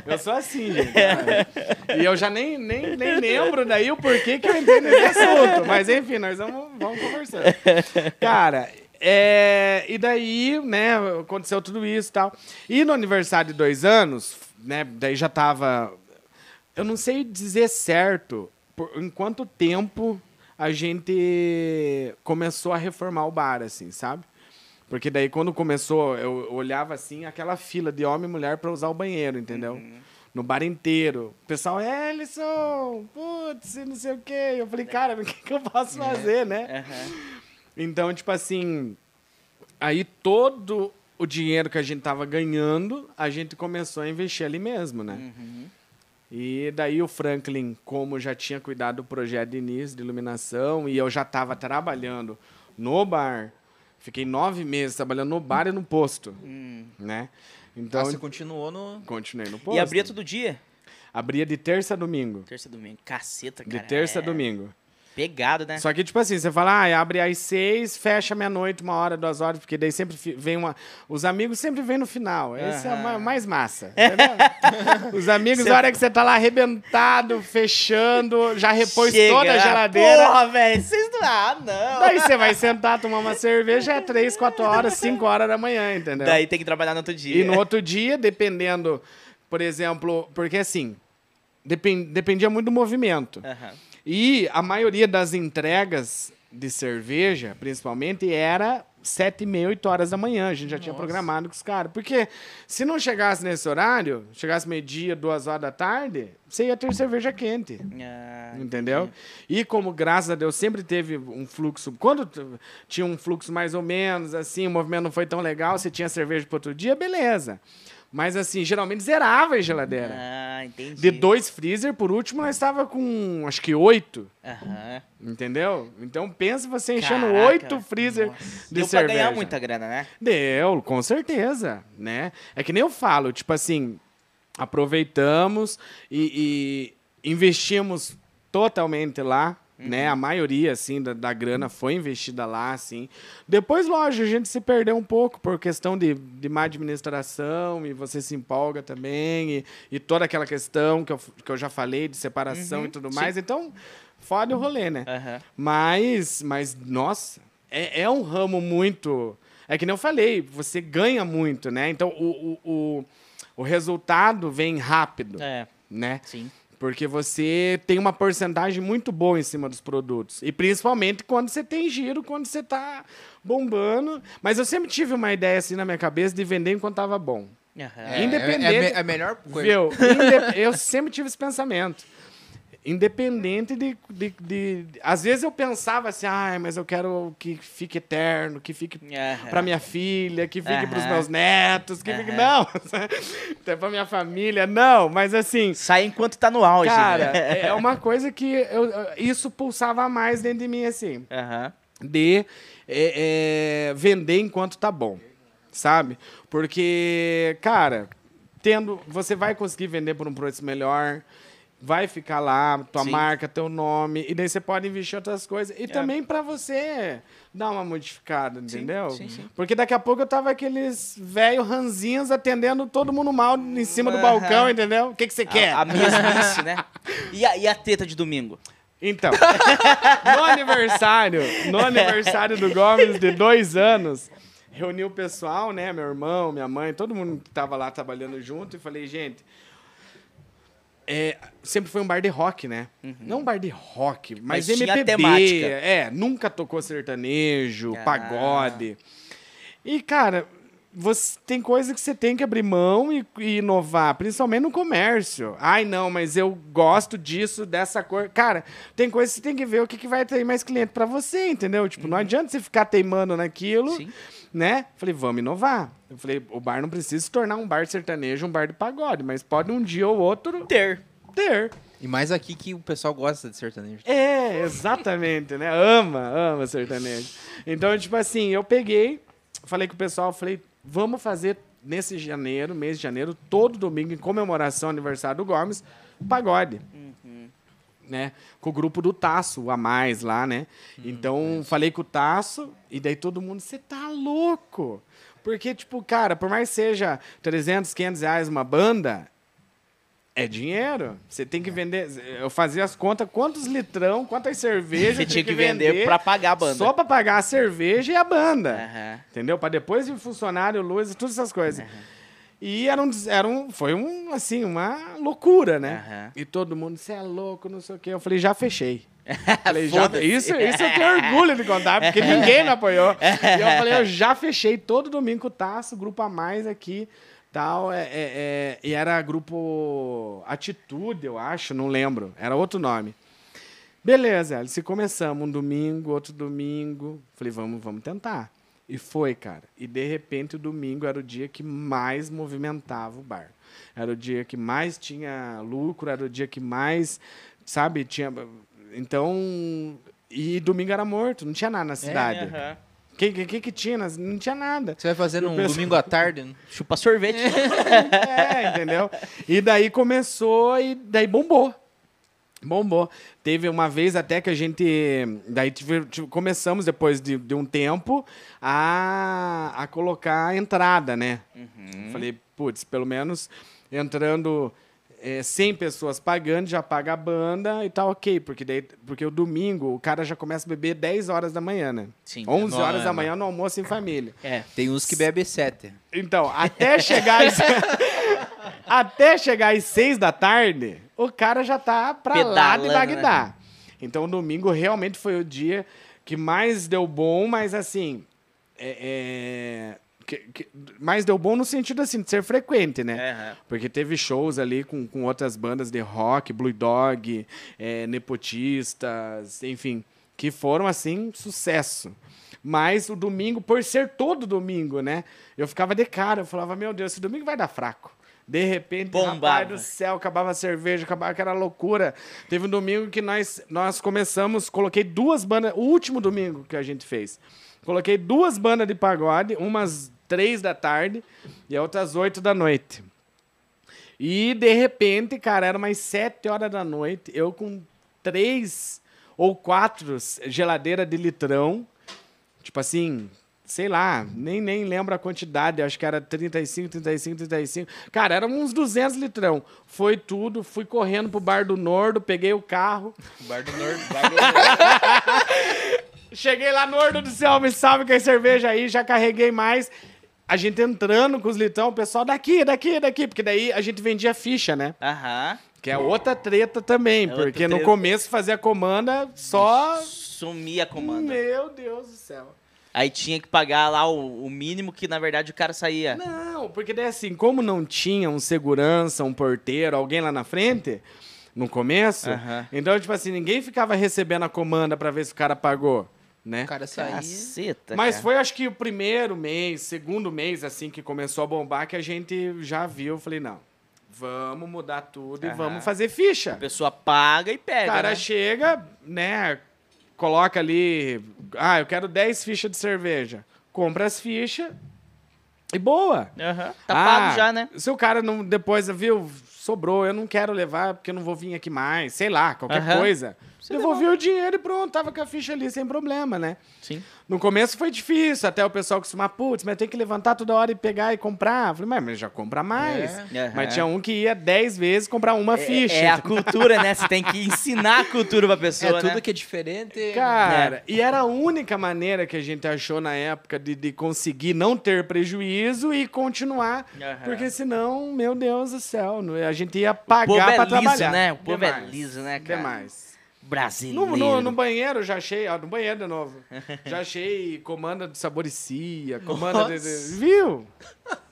Eu sou assim, gente. cara. E eu já nem, nem, nem lembro daí o porquê que eu entrei nesse assunto. Mas enfim, nós vamos, vamos conversando. Cara, é, e daí, né, aconteceu tudo isso e tal. E no aniversário de dois anos, né, daí já tava. Eu não sei dizer certo por, em quanto tempo a gente começou a reformar o bar, assim, sabe? Porque daí quando começou, eu olhava assim, aquela fila de homem e mulher para usar o banheiro, entendeu? No bar inteiro. O pessoal, Ellison, putz, não sei o quê. Eu falei, cara, o que, que eu posso fazer, né? aham. Então, tipo assim, aí todo o dinheiro que a gente tava ganhando, a gente começou a investir ali mesmo, né? Uhum. E daí o Franklin, como já tinha cuidado do projeto de início de iluminação e eu já estava trabalhando no bar, fiquei nove meses trabalhando no bar e no posto, Hum. né? Então, Então, você continuou no... continuei no posto. E abria todo dia? Abria de terça a domingo. Terça e domingo. Caceta, De cara. terça a é- domingo. Pegado, né? Só que, tipo assim, você fala, ah, abre às seis, fecha meia-noite, uma hora, duas horas, porque daí sempre vem uma. Os amigos sempre vêm no final. Esse é o ma- mais massa. Os amigos, na hora que você tá lá arrebentado, fechando, já repôs Chega, toda a geladeira. Porra, velho, vocês não... Ah, não. Daí você vai sentar, tomar uma cerveja, é três, quatro horas, cinco horas da manhã, entendeu? Daí tem que trabalhar no outro dia. E no outro dia, dependendo, por exemplo, porque assim, depen- dependia muito do movimento. Aham. E a maioria das entregas de cerveja, principalmente, era sete e meia, oito horas da manhã. A gente já tinha programado com os caras. Porque se não chegasse nesse horário, chegasse meio-dia, duas horas da tarde, você ia ter cerveja quente. Ah, Entendeu? E como, graças a Deus, sempre teve um fluxo. Quando tinha um fluxo mais ou menos, assim, o movimento não foi tão legal, você tinha cerveja para outro dia, beleza. Mas, assim, geralmente zerava a geladeira. Ah, entendi. De dois freezer, por último, nós estava com acho que oito. Aham. Entendeu? Então pensa você enchendo Caraca, oito freezer nossa. de Deu cerveja. pra ganhar muita grana, né? Deu, com certeza, né? É que nem eu falo, tipo assim, aproveitamos e, e investimos totalmente lá, né? A maioria, assim, da, da grana foi investida lá, assim. Depois, lógico, a gente se perdeu um pouco por questão de, de má administração e você se empolga também e, e toda aquela questão que eu, que eu já falei de separação Uhum, e tudo sim. mais. Então, fode o rolê, né? Aham. Mas, mas nossa, é, é um ramo muito. É que nem eu falei, você ganha muito, né? Então o, o, o, o resultado vem rápido, É, né? sim. Porque você tem uma porcentagem muito boa em cima dos produtos. E principalmente quando você tem giro, quando você tá bombando. Mas eu sempre tive uma ideia assim na minha cabeça de vender enquanto tava bom. Aham. É, Independente- É, é, é a melhor coisa. Viu? Eu sempre tive esse pensamento. Independente de, de, de- Às vezes eu pensava assim, ah, mas eu quero que fique eterno, que fique pra minha filha, que fique pros Aham. meus netos, que fique. Não! Até pra minha família, não, mas assim. Sai enquanto tá no auge. Cara, né? é uma coisa que eu, isso pulsava mais dentro de mim, assim de é, é, vender enquanto tá bom, sabe? Porque, cara, tendo, você vai conseguir vender por um preço melhor, vai ficar lá, tua Sim. marca, teu nome, e daí você pode investir outras coisas. E também para você dar uma modificada, entendeu? É. sim, sim. Porque daqui a pouco eu tava aqueles velho ranzinhos atendendo todo mundo mal em cima do Aham. balcão, entendeu? O que, que você quer? A, a mesmice, né? E a, e a teta de domingo? Então, no aniversário, no aniversário do Gomes de dois anos, reuni o pessoal, né? Meu irmão, minha mãe, todo mundo que tava lá trabalhando junto, e falei, gente. É, sempre foi um bar de rock, né? Não um bar de rock, mas, Mas MPB. temática. É, nunca tocou sertanejo, Ah. pagode. E, cara, você tem coisa que você tem que abrir mão e, e inovar, principalmente no comércio. Ai, não, mas eu gosto disso, dessa cor. Cara, tem coisa que você tem que ver o que, que vai ter mais cliente pra você, entendeu? Tipo, não adianta você ficar teimando naquilo, Sim. Né? Falei, vamos inovar. Eu falei, o bar não precisa se tornar um bar sertanejo, um bar de pagode, mas pode um dia ou outro Ter. ter. E mais aqui que o pessoal gosta de sertanejo. É, exatamente, né? Ama, ama sertanejo. Então, tipo assim, eu peguei, falei com o pessoal, falei, vamos fazer nesse janeiro, mês de janeiro, todo domingo, em comemoração ao aniversário do Gomes, pagode. Né? Com o grupo do Taço, a mais lá, né? Então, falei com o Taço, e daí todo mundo, você tá louco? Porque, tipo, cara, por mais que seja 300, 500 reais uma banda, é dinheiro. Você tem que vender. Eu fazia as contas, quantos litrão, quantas cervejas Você tinha que vender pra pagar a banda. Só pra pagar a cerveja e a banda. Aham. Entendeu? Pra depois vir funcionário, luz e todas essas coisas. E era um, era um, foi um, assim, uma loucura, né? Aham. E todo mundo, você é louco, não sei o quê. Eu falei, já fechei. Falei, já, isso, isso eu tenho orgulho de contar, porque ninguém me apoiou. E eu falei, eu já fechei todo domingo com o Taço, grupo a mais aqui, tal. É, é, é, e era grupo Atitude, eu acho, não lembro. Era outro nome. Beleza, Alice, começamos um domingo, outro domingo. Falei, vamos, vamos tentar. E foi, cara. E de repente o domingo era o dia que mais movimentava o bar. Era o dia que mais tinha lucro, era o dia que mais, sabe, tinha. Então. E domingo era morto, não tinha nada na cidade. Aham. O que, que, que que tinha? Não tinha nada. Você vai fazer num pessoal- domingo à tarde? né? Chupa sorvete. É, entendeu? E daí começou e daí bombou. Bombou. Teve uma vez até que a gente. Daí tive, tive, começamos, depois de, de, um tempo, a, a colocar a entrada, né? Uhum. Falei, putz, pelo menos entrando é, 100 pessoas pagando, já paga a banda e tá ok. Porque, daí, porque o domingo o cara já começa a beber 10 horas da manhã, né? Sim. 11 não, horas é, da manhã no almoço em família. É, tem uns que bebem 7. Então, até chegar. até chegar às 6 da tarde o cara já tá pra Pedalando, lá de Bagdá. Né? Então, domingo realmente foi o dia que mais deu bom, mas assim. É, é, que, que, mais deu bom no sentido assim, de ser frequente, né? Uhum. Porque teve shows ali com, com outras bandas de rock, Blue Dog, é, Nepotistas, enfim, que foram assim, sucesso. Mas o domingo, por ser todo domingo, né? Eu ficava de cara, eu falava, meu Deus, esse domingo vai dar fraco. De repente, Bombava. rapaz do céu, acabava a cerveja, acabava aquela loucura. Teve um domingo que nós, nós começamos, coloquei duas bandas, o último domingo que a gente fez. Coloquei duas bandas de pagode, umas três da tarde e outras oito da noite. E de repente, cara, era umas sete horas da noite, eu com três ou quatro geladeiras de litrão, tipo assim, sei lá, nem, nem lembro a quantidade, acho que era 35, 35, 35. Cara, eram uns 200 litrão. Foi tudo, fui correndo pro Bar do Nordo, peguei o carro. Bar do Nordo, Bar do Nordo. Cheguei lá, Nordo do céu, me salve com a cerveja aí, já carreguei mais. A gente entrando com os litrão, o pessoal daqui, daqui, daqui, porque daí a gente vendia ficha, né? Aham. Que é outra treta também, é porque no começo fazia comanda só. Sumia a comanda. Meu Deus do céu. Aí tinha que pagar lá o, o, mínimo que, na verdade, o cara saía. Não, porque daí assim, como não tinha um segurança, um porteiro, alguém lá na frente, no começo, então, tipo assim, ninguém ficava recebendo a comanda para ver se o cara pagou. Né? O cara saía. Caceta, Mas cara. foi, acho que o primeiro mês, segundo mês, assim, que começou a bombar, que a gente já viu. Eu falei, não, vamos mudar tudo e vamos fazer ficha. A pessoa paga e pega. O cara né? chega, né? Coloca ali, ah, eu quero 10 fichas de cerveja. Compra as fichas e boa. Uhum. Tá ah, pago já, né? Se o cara não depois, viu, sobrou, eu não quero levar porque eu não vou vir aqui mais, sei lá, qualquer uhum. coisa. Você Devolvi levou. o dinheiro e pronto, tava com a ficha ali sem problema, né? Sim. No começo foi difícil, até o pessoal costumar, putz, mas tem que levantar toda hora e pegar e comprar. Eu falei, mas já compra mais. É. Uhum. Mas tinha um que ia 10 vezes comprar uma é, ficha. É, a cultura, né? Você tem que ensinar a cultura pra pessoa, É tudo né? que é diferente. Cara, é. e era a única maneira que a gente achou na época de, de conseguir não ter prejuízo e continuar. Uhum. Porque senão, meu Deus do céu, a gente ia pagar pra é liso, trabalhar. né? O povo Demais. é liso, né, cara? Demais brasileiro. No, no, no, banheiro já achei, ó, no banheiro de novo. Já achei comanda de saboricia, comanda de, de, Viu?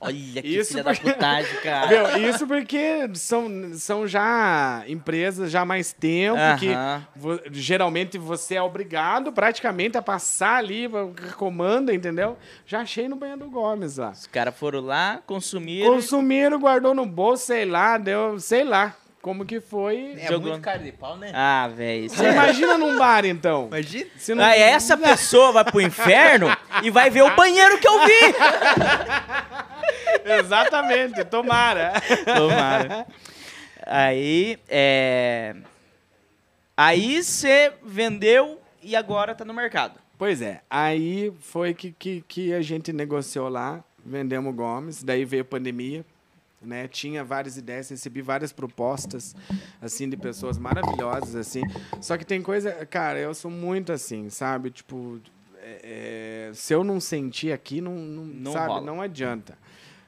Olha que isso filha porque, da putagem, cara. Viu? Isso porque são, são já empresas já há mais tempo uh -huh. que vo, geralmente você é obrigado praticamente a passar ali comanda, entendeu? Já achei no banheiro do Gomes lá. Os caras foram lá, consumiram. Consumiram, guardou no bolso, sei lá, deu, sei lá como que foi. É jogou... muito cara de pau, né? Ah, velho. Você imagina num bar, então. Imagina. Não... Ah, essa pessoa vai pro inferno e vai ver o banheiro que eu vi. Exatamente, tomara. Tomara. Aí, é... Aí você vendeu e agora tá no mercado. Pois é, aí foi que, que, que a gente negociou lá, vendemos Gomes, daí veio a pandemia, né? Tinha várias ideias, recebi várias propostas assim de pessoas maravilhosas assim. Só que tem coisa, cara, eu sou muito assim, sabe? Tipo, é, é se eu não sentir aqui, não, não, não sabe, rola. não adianta.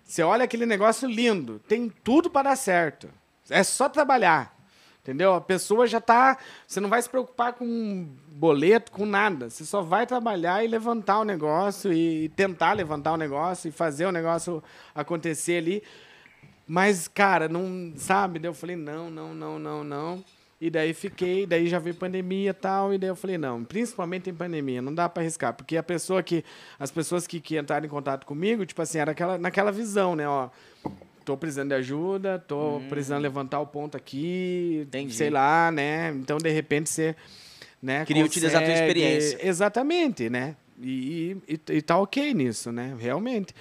Você olha aquele negócio lindo, tem tudo para dar certo. É só trabalhar. Entendeu? A pessoa já está. Você não vai se preocupar com boleto, com nada. Você só vai trabalhar e levantar o negócio e tentar levantar o negócio e fazer o negócio acontecer ali. Mas, cara, não, sabe? Daí eu falei, não, não, não, não, não. E daí fiquei, daí já veio pandemia e tal, e daí eu falei, não, principalmente em pandemia, não dá para arriscar, porque a pessoa que, as pessoas que, que entraram em contato comigo, tipo assim, era aquela, naquela visão, né, ó, tô precisando de ajuda, tô hum. precisando levantar o ponto aqui, Entendi. sei lá, né, então de repente você, né, Queria consegue, utilizar a tua experiência. Exatamente, né, e, e, e tá ok nisso, né, realmente.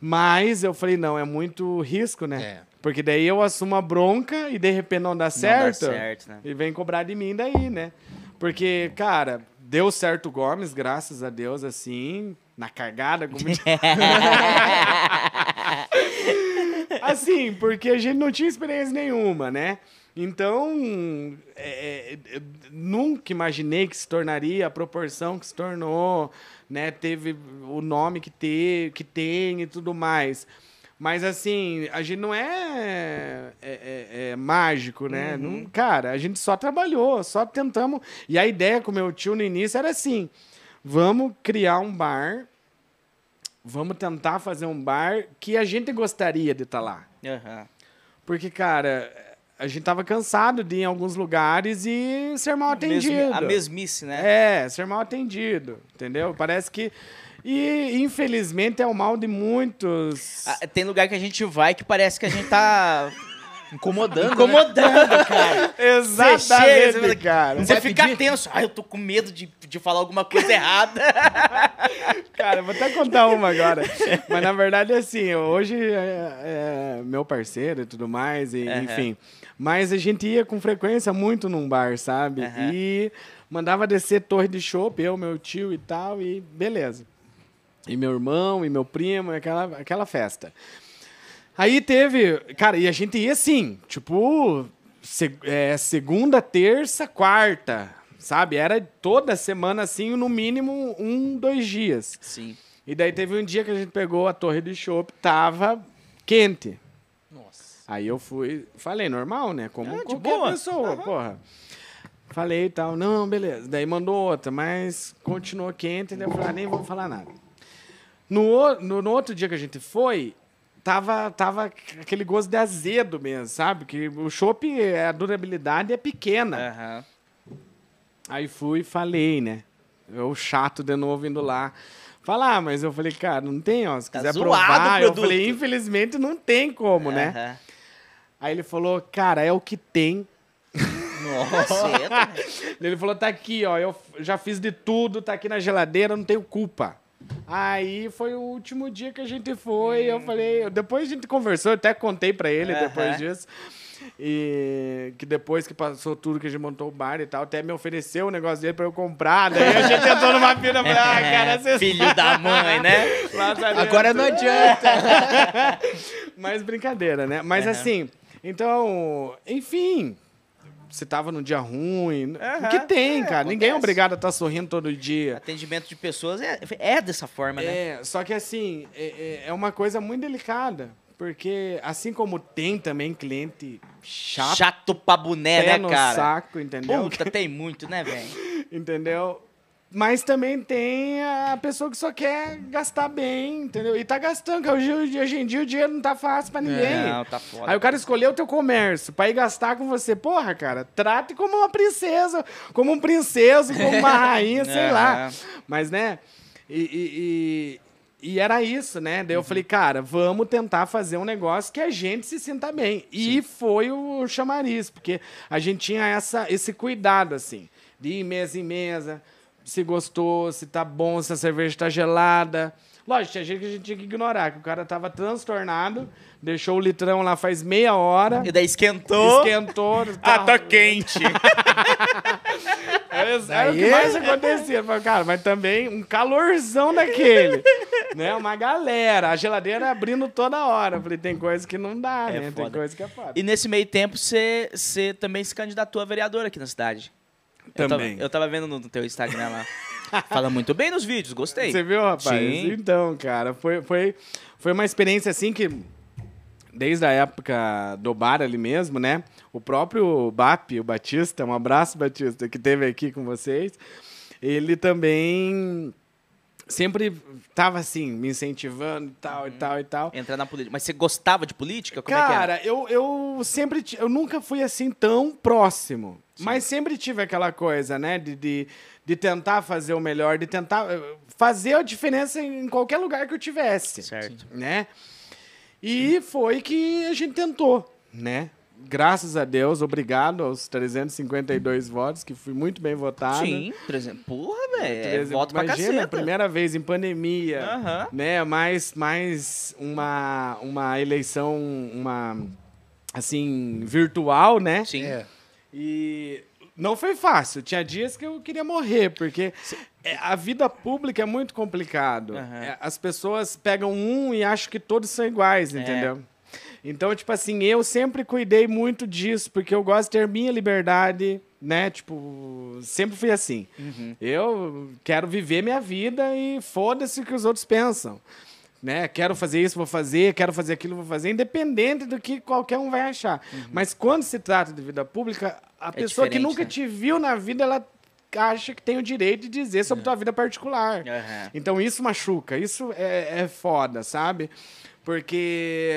Mas eu falei, não, é muito risco, né? É. Porque daí eu assumo a bronca e de repente não dá Não certo. dá certo, né? E vem cobrar de mim daí, né? Porque, cara, deu certo o Gomes, graças a Deus, assim, na cagada, como assim, porque a gente não tinha experiência nenhuma, né? Então, é, é, nunca imaginei que se tornaria a proporção que se tornou, né? Teve o nome que, te, que tem e tudo mais. Mas, assim, a gente não é, é- é- é mágico, né? Não- cara, a gente só trabalhou, só tentamos. E a ideia com meu tio no início era assim: vamos criar um bar, vamos tentar fazer um bar que a gente gostaria de estar lá. Aham. Porque, cara, a gente tava cansado de ir em alguns lugares e ser mal atendido. Mesmi- a mesmice, né? É, ser mal atendido, entendeu? Parece que. E, infelizmente, é o mal de muitos. Ah, Tem lugar que a gente vai que parece que a gente tá Incomodando. né? incomodando, cara. Exatamente, Você chega, você cara. Você fica pedir? tenso. Ai, eu tô com medo de, de falar alguma coisa errada. Cara, vou até contar uma agora. Mas na verdade, assim, hoje é, é meu parceiro e tudo mais, e, Aham. enfim. Mas a gente ia com frequência muito num bar, sabe? Aham. E mandava descer torre de chopp, eu, meu tio e tal, e beleza. E meu irmão, e meu primo, e aquela, aquela festa. Aí teve. Cara, e a gente ia assim, tipo, se- é, segunda, terça, quarta. Sabe? Era toda semana assim, no mínimo um, dois dias. Sim. E daí teve um dia que a gente pegou a torre de chopp, tava quente. Nossa. Aí eu fui, falei, normal, né? Como Ah, qualquer boa. pessoa, porra. Falei e tal, não, beleza. Daí mandou outra, mas continuou quente, daí eu falei, ah, nem vou falar nada. No, no, no outro dia que a gente foi, tava, tava aquele gosto de azedo mesmo, sabe? Que o chopp, é, a durabilidade é pequena. Aham. Aí fui e falei, né? Eu chato de novo indo lá. Falar, mas eu falei, cara, não tem, ó. Se Tá quiser provar, eu falei, infelizmente não tem como, né? Aham. Aí ele falou, cara, é o que tem. Nossa, Ele falou, tá aqui, ó, eu já fiz de tudo, tá aqui na geladeira, não tenho culpa. Aí foi o último dia que a gente foi, eu falei, depois a gente conversou, até contei pra ele Aham. depois disso. E que depois que passou tudo, que a gente montou o bar e tal, até me ofereceu o negócio dele pra eu comprar. Daí a gente entrou numa fila e falei, ah, cara, você Filho da mãe, né? Agora não adianta. Mas brincadeira, né? Mas Aham. assim, então, enfim, você tava num dia ruim. O que tem, é, cara? Ninguém é acontece. obrigado a estar sorrindo todo dia. Atendimento de pessoas é, é dessa forma, né? É, só que assim, é, é- é uma coisa muito delicada. Porque assim como tem também cliente chato, Chato pra boné, né, no cara? saco, entendeu? Puta, tem muito, né, velho? entendeu? Mas também tem a pessoa que só quer gastar bem, entendeu? E tá gastando, que hoje, em dia o dinheiro não tá fácil pra ninguém. Não, tá foda. Aí o cara escolheu o teu comércio pra ir gastar com você. Porra, cara, trate como uma princesa, como um princeso, como uma rainha, sei lá. Aham. Mas, né? E, e, e- e era isso, né? Uhum. Daí eu falei, cara, vamos tentar fazer um negócio que a gente se sinta bem. E foi o chamariz, porque a gente tinha essa, esse cuidado, assim, de ir mesa em mesa, se gostou, se tá bom, se a cerveja tá gelada. Lógico, tinha gente que a gente tinha que ignorar, que o cara tava transtornado, deixou o litrão lá faz meia hora, E daí esquentou. esquentou. Ah, tá quente. Era, era o que mais acontecia. Falei, Cara, mas também um calorzão daquele. né? Uma galera. A geladeira abrindo toda hora. Falei, tem coisa que não dá, É né? Tem foda. coisa que é foda. E nesse meio tempo, você você também se candidatou a vereador aqui na cidade. Eu tava- Também. Eu tava, vendo no, no teu Instagram lá. Fala muito bem nos vídeos, gostei. Você viu, rapaz? Sim. Então, cara, foi, foi, foi uma experiência assim que. Desde a época do bar ali mesmo, né? O próprio BAP, o Batista, um abraço, Batista, que teve aqui com vocês. Ele também sempre tava assim, me incentivando e tal, e tal, e tal. Entrar na política. Mas você gostava de política? Como é? Cara, eu, eu sempre. Eu nunca fui assim tão próximo. Mas sempre tive aquela coisa, né? De, de, de tentar fazer o melhor, de tentar eh, fazer a diferença em qualquer lugar que eu tivesse. Certo. Né? E foi que a gente tentou, né? Graças a Deus, obrigado aos 352 votos, que fui muito bem votado. Sim, 300. Porra, velho. É voto pra Imagina, caceta. primeira vez em pandemia, né? Mais, mais uma, uma eleição, uma, assim, virtual, né? Sim. É. E não foi fácil. Tinha dias que eu queria morrer, porque é, a vida pública é muito complicado. É, As pessoas pegam um e acham que todos são iguais, É. entendeu? Então, tipo assim, eu sempre cuidei muito disso, porque eu gosto de ter minha liberdade, né? Tipo, sempre fui assim. Uhum. Eu quero viver minha vida e foda-se o que os outros pensam. Né? Quero fazer isso, vou fazer, quero fazer aquilo, vou fazer, independente do que qualquer um vai achar. Mas quando se trata de vida pública, a pessoa que nunca né? te viu na vida, ela acha que tem o direito de dizer sobre tua vida particular. Aham. Então isso machuca, isso é, é foda, sabe? Porque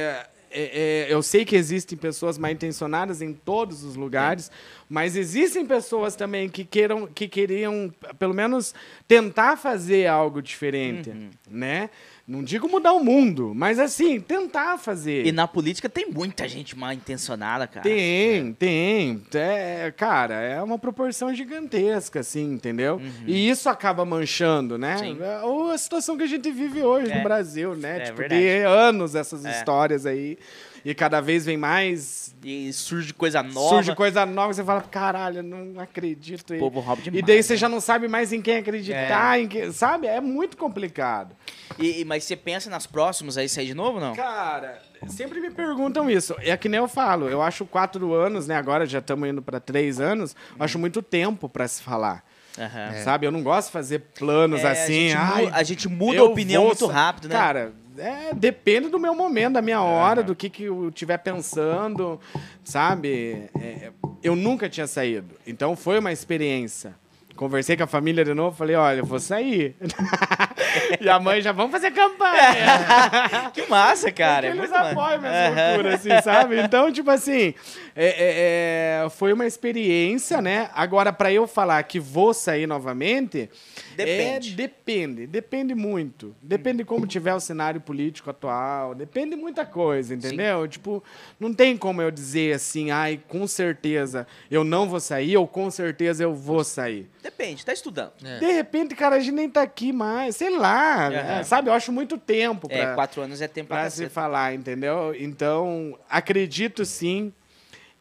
é, é, eu sei que existem pessoas mal intencionadas em todos os lugares, mas existem pessoas também que queiram, que queriam, pelo menos, tentar fazer algo diferente, Uhum. né? Não digo mudar o mundo, mas assim, tentar fazer. E na política tem muita gente mal intencionada, cara. Tem, tem. É, cara, é uma proporção gigantesca, assim, entendeu? E isso acaba manchando, né? Uhum. Sim. É, Ou a situação que a gente vive hoje É. no Brasil, né? É tipo, verdade. tem anos essas É. histórias aí. E cada vez vem mais. E surge coisa nova. Surge coisa nova, você fala, caralho, eu não acredito. O povo rouba e demais. daí você né? já não sabe mais em quem acreditar, em quem, sabe? É muito complicado. E, e- mas você pensa nas próximas aí sair de novo, não? Cara, sempre me perguntam isso. É que nem eu falo, eu acho quatro anos, né? Agora já estamos indo para três anos, eu acho muito tempo para se falar. Aham. Sabe? Eu não gosto de fazer planos É, assim. A gente, "Ai, a gente muda a opinião vou muito sa-" rápido, né? Cara, é, depende do meu momento, da minha hora, do que, que eu estiver pensando, sabe? É, eu nunca tinha saído. Então foi uma experiência. Conversei com a família de novo, falei, olha, eu vou sair. e a mãe já, vamos fazer campanha. que massa, cara. é Porque eles muito massa. apoiam minhas Aham. loucuras, assim, sabe? Então, tipo assim, é- é- é, foi uma experiência, né? Agora, pra eu falar que vou sair novamente, Depende. É, depende, depende muito. Depende de como tiver o cenário político atual, depende de muita coisa, entendeu? Tipo, não tem como eu dizer assim, ai, com certeza eu não vou sair ou com certeza eu vou sair. Depende, tá estudando. É. De repente, cara, a gente nem tá aqui mais, sei lá, Aham. é, sabe? Eu acho muito tempo pra É, quatro anos é tempo pra para se falar, entendeu? Então, acredito sim.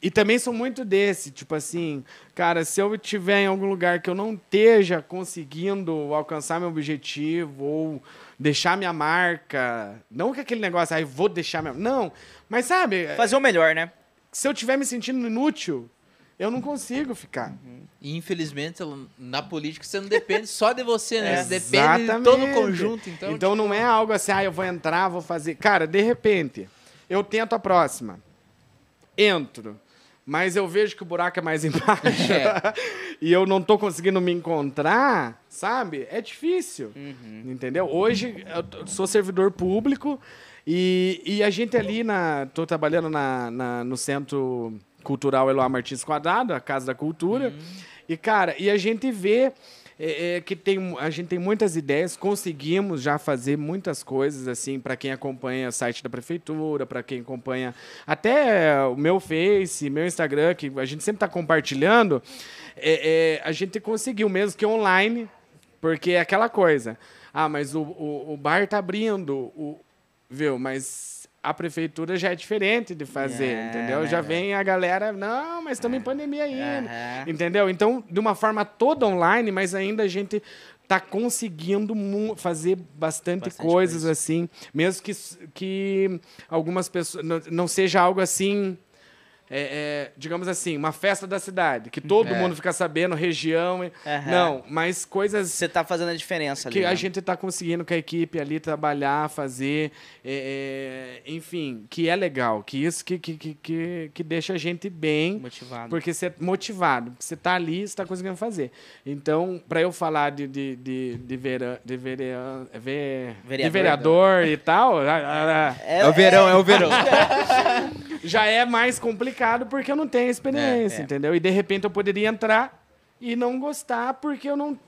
E também sou muito desse, tipo assim, cara, se eu estiver em algum lugar que eu não esteja conseguindo alcançar meu objetivo ou deixar minha marca, não que aquele negócio, aí vou deixar minha, não, mas sabe, Fazer o melhor, né? se eu estiver me sentindo inútil, eu não consigo ficar. E infelizmente, na política, você não depende só de você, né? É, Você depende de todo o conjunto. Então, Então não é algo assim, ah, eu vou entrar, vou fazer. Cara, de repente, eu tento a próxima. Entro. Mas eu vejo que o buraco é mais embaixo. É. e eu não tô conseguindo me encontrar, sabe? É difícil. Entendeu? Hoje eu sou servidor público e, e a gente ali na. tô trabalhando na, na- no Centro Cultural Eloá Martins Quadrado, a Casa da Cultura. E, cara, e a gente vê é, é, que tem, a gente tem muitas ideias, conseguimos já fazer muitas coisas, assim, para quem acompanha o site da prefeitura, para quem acompanha até o meu Face, meu Instagram, que a gente sempre está compartilhando, é, é, a gente conseguiu, mesmo que online, porque é aquela coisa. Ah, mas o, o, o bar tá abrindo, o, viu? Mas a prefeitura já é diferente de fazer, É, entendeu? Já vem a galera, não, mas estamos em pandemia ainda. Aham. Entendeu? Então, de uma forma toda online, mas ainda a gente tá conseguindo fazer bastante, Bastante coisas coisa. assim, mesmo que, que algumas pessoas não, não seja algo assim, é, é, digamos assim, uma festa da cidade, que todo É. mundo fica sabendo, região, Aham. não, mas coisas Você tá fazendo a diferença ali. que né? a gente está conseguindo com a equipe ali trabalhar, fazer, é, é, enfim, que é legal, que isso que, que, que, que, que deixa a gente bem, Motivado. porque você é motivado, você está ali, você está conseguindo fazer. Então, para eu falar de, de, de, de, vera, de, verean- ve- de Vereador, vereador e tal, é o verão, é o verão. já é mais complicado porque eu não tenho experiência, É, é. entendeu? E de repente eu poderia entrar e não gostar porque eu não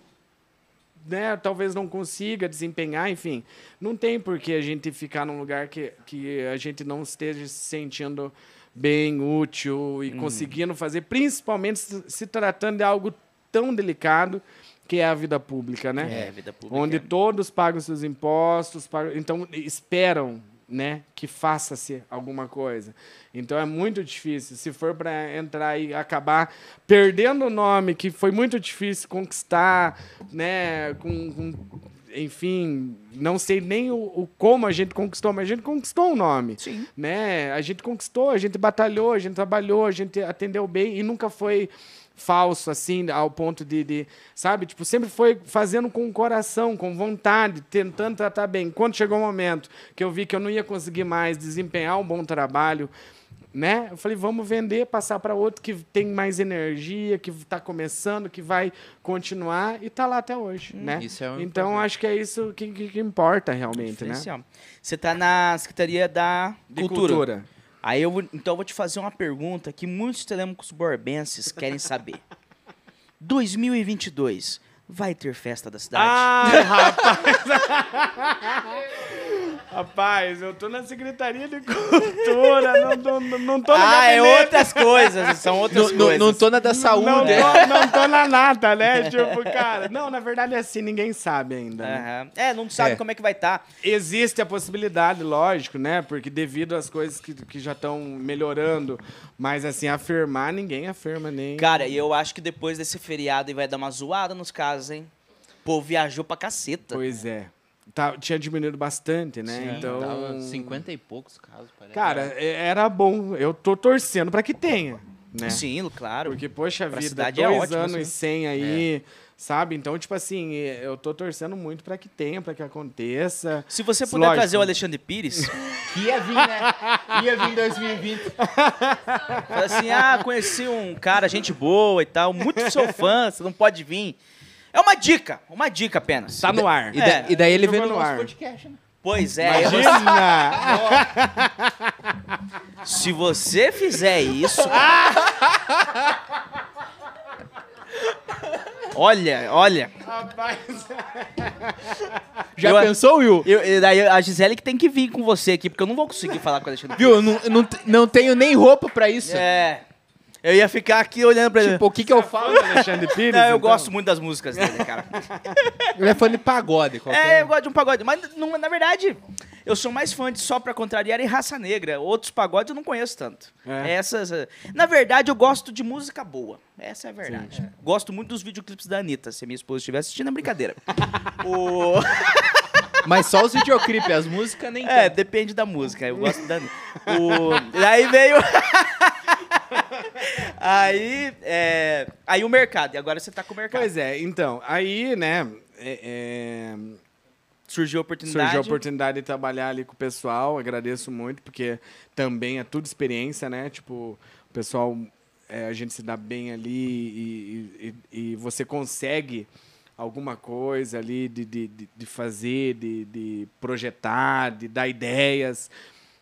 né, talvez não consiga desempenhar, enfim. Não tem por que a gente ficar num lugar que, que a gente não esteja se sentindo bem, útil e hum. conseguindo fazer, principalmente se tratando de algo tão delicado que é a vida pública, né? É, a vida pública. Onde todos pagam seus impostos, pagam, então esperam né, que faça-se alguma coisa. Então é muito difícil. Se for para entrar e acabar perdendo o nome que foi muito difícil conquistar, né, com, com enfim, não sei nem o, o, como a gente conquistou, mas a gente conquistou um nome. Sim. Né? A gente conquistou, a gente batalhou, a gente trabalhou, a gente atendeu bem e nunca foi falso, assim, ao ponto de, de, sabe? Tipo, sempre foi fazendo com o coração, com vontade, tentando tratar bem. Quando chegou o momento que eu vi que eu não ia conseguir mais desempenhar um bom trabalho, né? Eu falei, vamos vender, passar para outro que tem mais energia, que está começando, que vai continuar e está lá até hoje, hum, né? É um então problema. acho que é isso que, que, que importa realmente, né? Você está na Secretaria da Cultura. Cultura. Aí eu vou, então eu vou te fazer uma pergunta que muitos telêmicos borbenses querem saber. 2022 vai ter festa da cidade? Ah, rapaz! Rapaz, eu tô na Secretaria de Cultura, não tô, não tô na Ah, é outras coisas, são outras não, coisas. Não, não tô na da saúde. Não, tô, não tô na nata, né? Tipo, cara, não, na verdade é assim, ninguém sabe ainda. Né? Uhum. É, não sabe é. como é que vai estar. Tá. Existe a possibilidade, lógico, né? Porque devido às coisas que, que já estão melhorando, mas assim, afirmar, ninguém afirma nem... Cara, e eu acho que depois desse feriado vai dar uma zoada nos casos, hein? Pô, viajou pra caceta. Pois é. Tá, tinha diminuído bastante, né? Sim, então, tava 50 e poucos casos, parece. Cara, é, era bom. Eu tô torcendo para que tenha, né? Sim, claro. Porque, poxa pra vida, é dois é ótimo, anos e cem aí, é. sabe? Então, tipo assim, eu tô torcendo muito para que tenha, para que aconteça. Se você puder Lógico. trazer o Alexandre Pires... que ia vir, né? Ia vir em 2020. Fala assim, ah, conheci um cara, gente boa e tal, muito seu fã, você não pode vir. É uma dica, uma dica apenas. Tá no ar. E, da, é, e daí ele vê no, no ar. podcast, né? Pois é. Imagina! Se você fizer isso... olha, olha. Rapaz. Já eu, pensou, Will? Eu, eu, daí a Gisele que tem que vir com você aqui, porque eu não vou conseguir falar com a Alexandre. Viu? Eu não, não, não tenho nem roupa pra isso. É. Eu ia ficar aqui olhando pra ele. Tipo, o que que eu falo Alexandre Pires? Não, eu então? gosto muito das músicas dele, cara. ele é fã de pagode. É, eu gosto de um pagode. Mas, não, na verdade, eu sou mais fã de Só Pra Contrariar e Raça Negra. Outros pagodes eu não conheço tanto. É. Essas... Eh, na verdade, eu gosto de música boa. Essa é a verdade. Sim, é. Gosto muito dos videoclipes da Anitta. Se a minha esposa estiver assistindo, é brincadeira. o... Mas só os videoclipes, as músicas nem É, tanto. depende da música. Eu gosto da... O... Daí veio... aí, é, aí o mercado, e agora você está com o mercado. Pois é, então, aí, né, é, é, surgiu a oportunidade. Surgiu a oportunidade de trabalhar ali com o pessoal, agradeço muito, porque também é tudo experiência, né, tipo, o pessoal, é, a gente se dá bem ali e, e, e você consegue alguma coisa ali de, de, de fazer, de, de projetar, de dar ideias.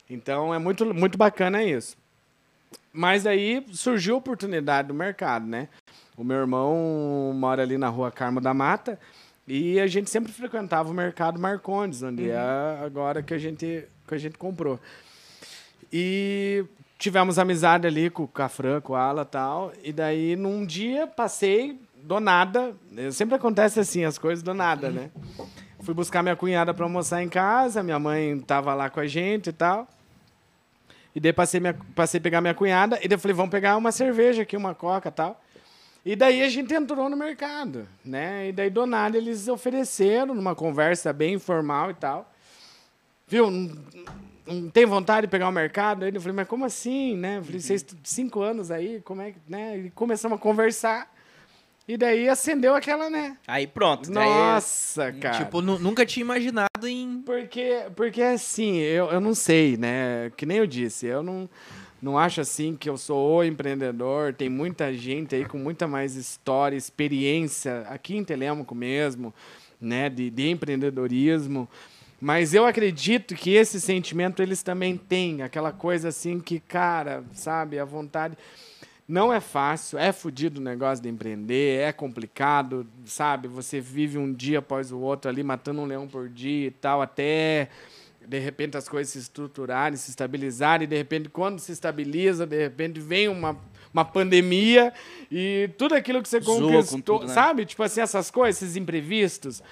Então é muito, muito bacana isso. Mas aí surgiu a oportunidade do mercado, né? O meu irmão mora ali na rua Carmo da Mata e a gente sempre frequentava o mercado Marcondes, onde uhum. é agora que a gente, que a gente comprou. E tivemos amizade ali com o Cafran, com a Ala e tal. E daí, num dia, passei do nada. Sempre acontece assim, as coisas do nada, né? Fui buscar minha cunhada para almoçar em casa, minha mãe tava lá com a gente e tal. E daí passei, minha, passei a pegar minha cunhada, e daí falei, vamos pegar uma cerveja aqui, uma coca e tal. E daí a gente entrou no mercado, né? E daí do nada eles ofereceram, numa conversa bem informal e tal. Viu? Não, tem vontade de pegar o mercado? Aí eu falei, mas como assim, né? Falei, vocês cinco anos aí, como é que, né? E começamos a conversar. E daí acendeu aquela, né? Aí pronto. Nossa, daí... cara. Tipo, nunca tinha imaginado em. Porque, porque assim, eu, eu não sei, né? Que nem eu disse, eu não, não acho assim que eu sou o empreendedor. Tem muita gente aí com muita mais história, experiência, aqui em Telemaco mesmo, né? De, de empreendedorismo. Mas eu acredito que esse sentimento eles também têm, aquela coisa assim que, cara, sabe, a vontade Não é fácil, é fodido o negócio de empreender, é complicado, sabe? Você vive um dia após o outro ali, matando um leão por dia e tal, até de repente as coisas se estruturarem, se estabilizarem, e de repente, quando se estabiliza, de repente vem uma, uma pandemia e tudo aquilo que você conquistou, tudo, né? sabe? Tipo assim, essas coisas, esses imprevistos.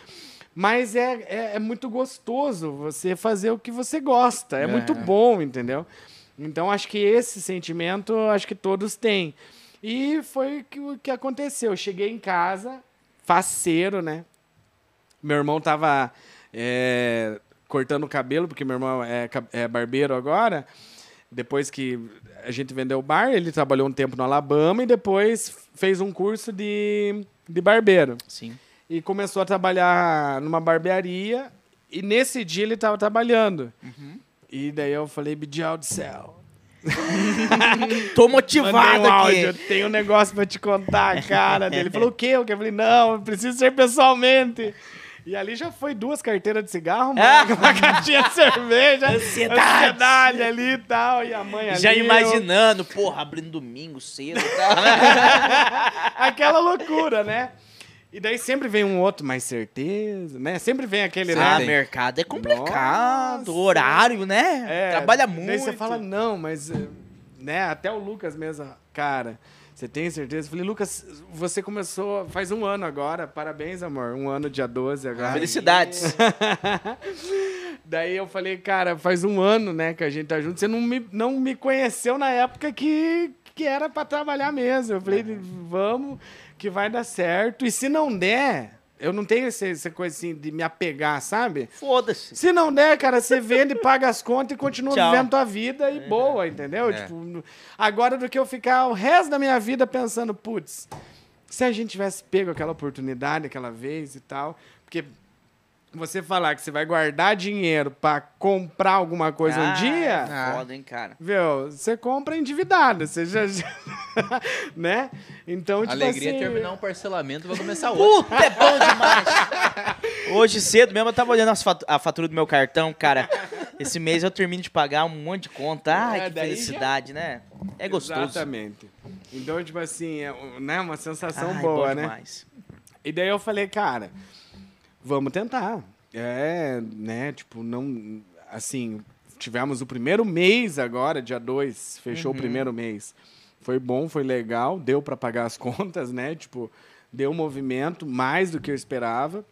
Mas é, é, é, muito gostoso você fazer o que você gosta. É, é, muito bom, entendeu? Então, acho que esse sentimento, acho que todos têm. E foi o que, aconteceu. Eu cheguei em casa, faceiro, né? Meu irmão tava é, cortando o cabelo, porque meu irmão é, é barbeiro agora. Depois que a gente vendeu o bar, ele trabalhou um tempo no Alabama e depois fez um curso de, de barbeiro. Sim e começou a trabalhar numa barbearia. E nesse dia ele estava trabalhando. Uhum. E daí eu falei, Bidial do céu. Tô motivado um aqui. Eu tenho um negócio pra te contar, cara. ele falou, o quê? Eu falei, não, eu preciso ser pessoalmente. E ali já foi duas carteiras de cigarro, mano, uma caixinha de cerveja, ansiedade. ansiedade ali e tal, e a mãe ali. Já imaginando, eu... porra, abrindo domingo cedo e tal. Aquela loucura, né? E daí sempre vem um outro, mais certeza, né? Sempre vem aquele, né? Ah, mercado é complicado, Nossa. horário, né? É, Trabalha muito. Daí você fala, não, mas, né? Até o Lucas mesmo, cara, você tem certeza? Eu falei, Lucas, você começou faz um ano agora, parabéns, amor. Um ano, dia 12 agora. Felicidades. daí eu falei, cara, faz um ano, né, que a gente tá junto. Você não me, não me conheceu na época que, que era para trabalhar mesmo. Eu falei, vamos que vai dar certo. E se não der, eu não tenho essa, essa coisa assim de me apegar, sabe? Foda-se. Se não der, cara, você vende, paga as contas e continua Tchau. vivendo tua vida e é. boa, entendeu? É. Tipo, agora do que eu ficar o resto da minha vida pensando, putz, se a gente tivesse pego aquela oportunidade aquela vez e tal. Porque você falar que você vai guardar dinheiro para comprar alguma coisa ah, um dia. É foda, hein, cara. Viu? Você compra endividado. Você já. né? Então, tipo Alegria assim... terminar um parcelamento vai começar outro. Puta, é bom demais. Hoje cedo mesmo eu tava olhando a fatura do meu cartão, cara. Esse mês eu termino de pagar um monte de conta. Ai, é, que felicidade, já... né? É gostoso. Exatamente. Então, tipo assim, é né? uma sensação Ai, boa, né? Demais. E daí eu falei, cara Vamos tentar. É, né, tipo, não. Assim, tivemos o primeiro mês agora, dia 2, fechou uhum. o primeiro mês. Foi bom, foi legal, deu para pagar as contas, né? Tipo, deu movimento, mais do que eu esperava.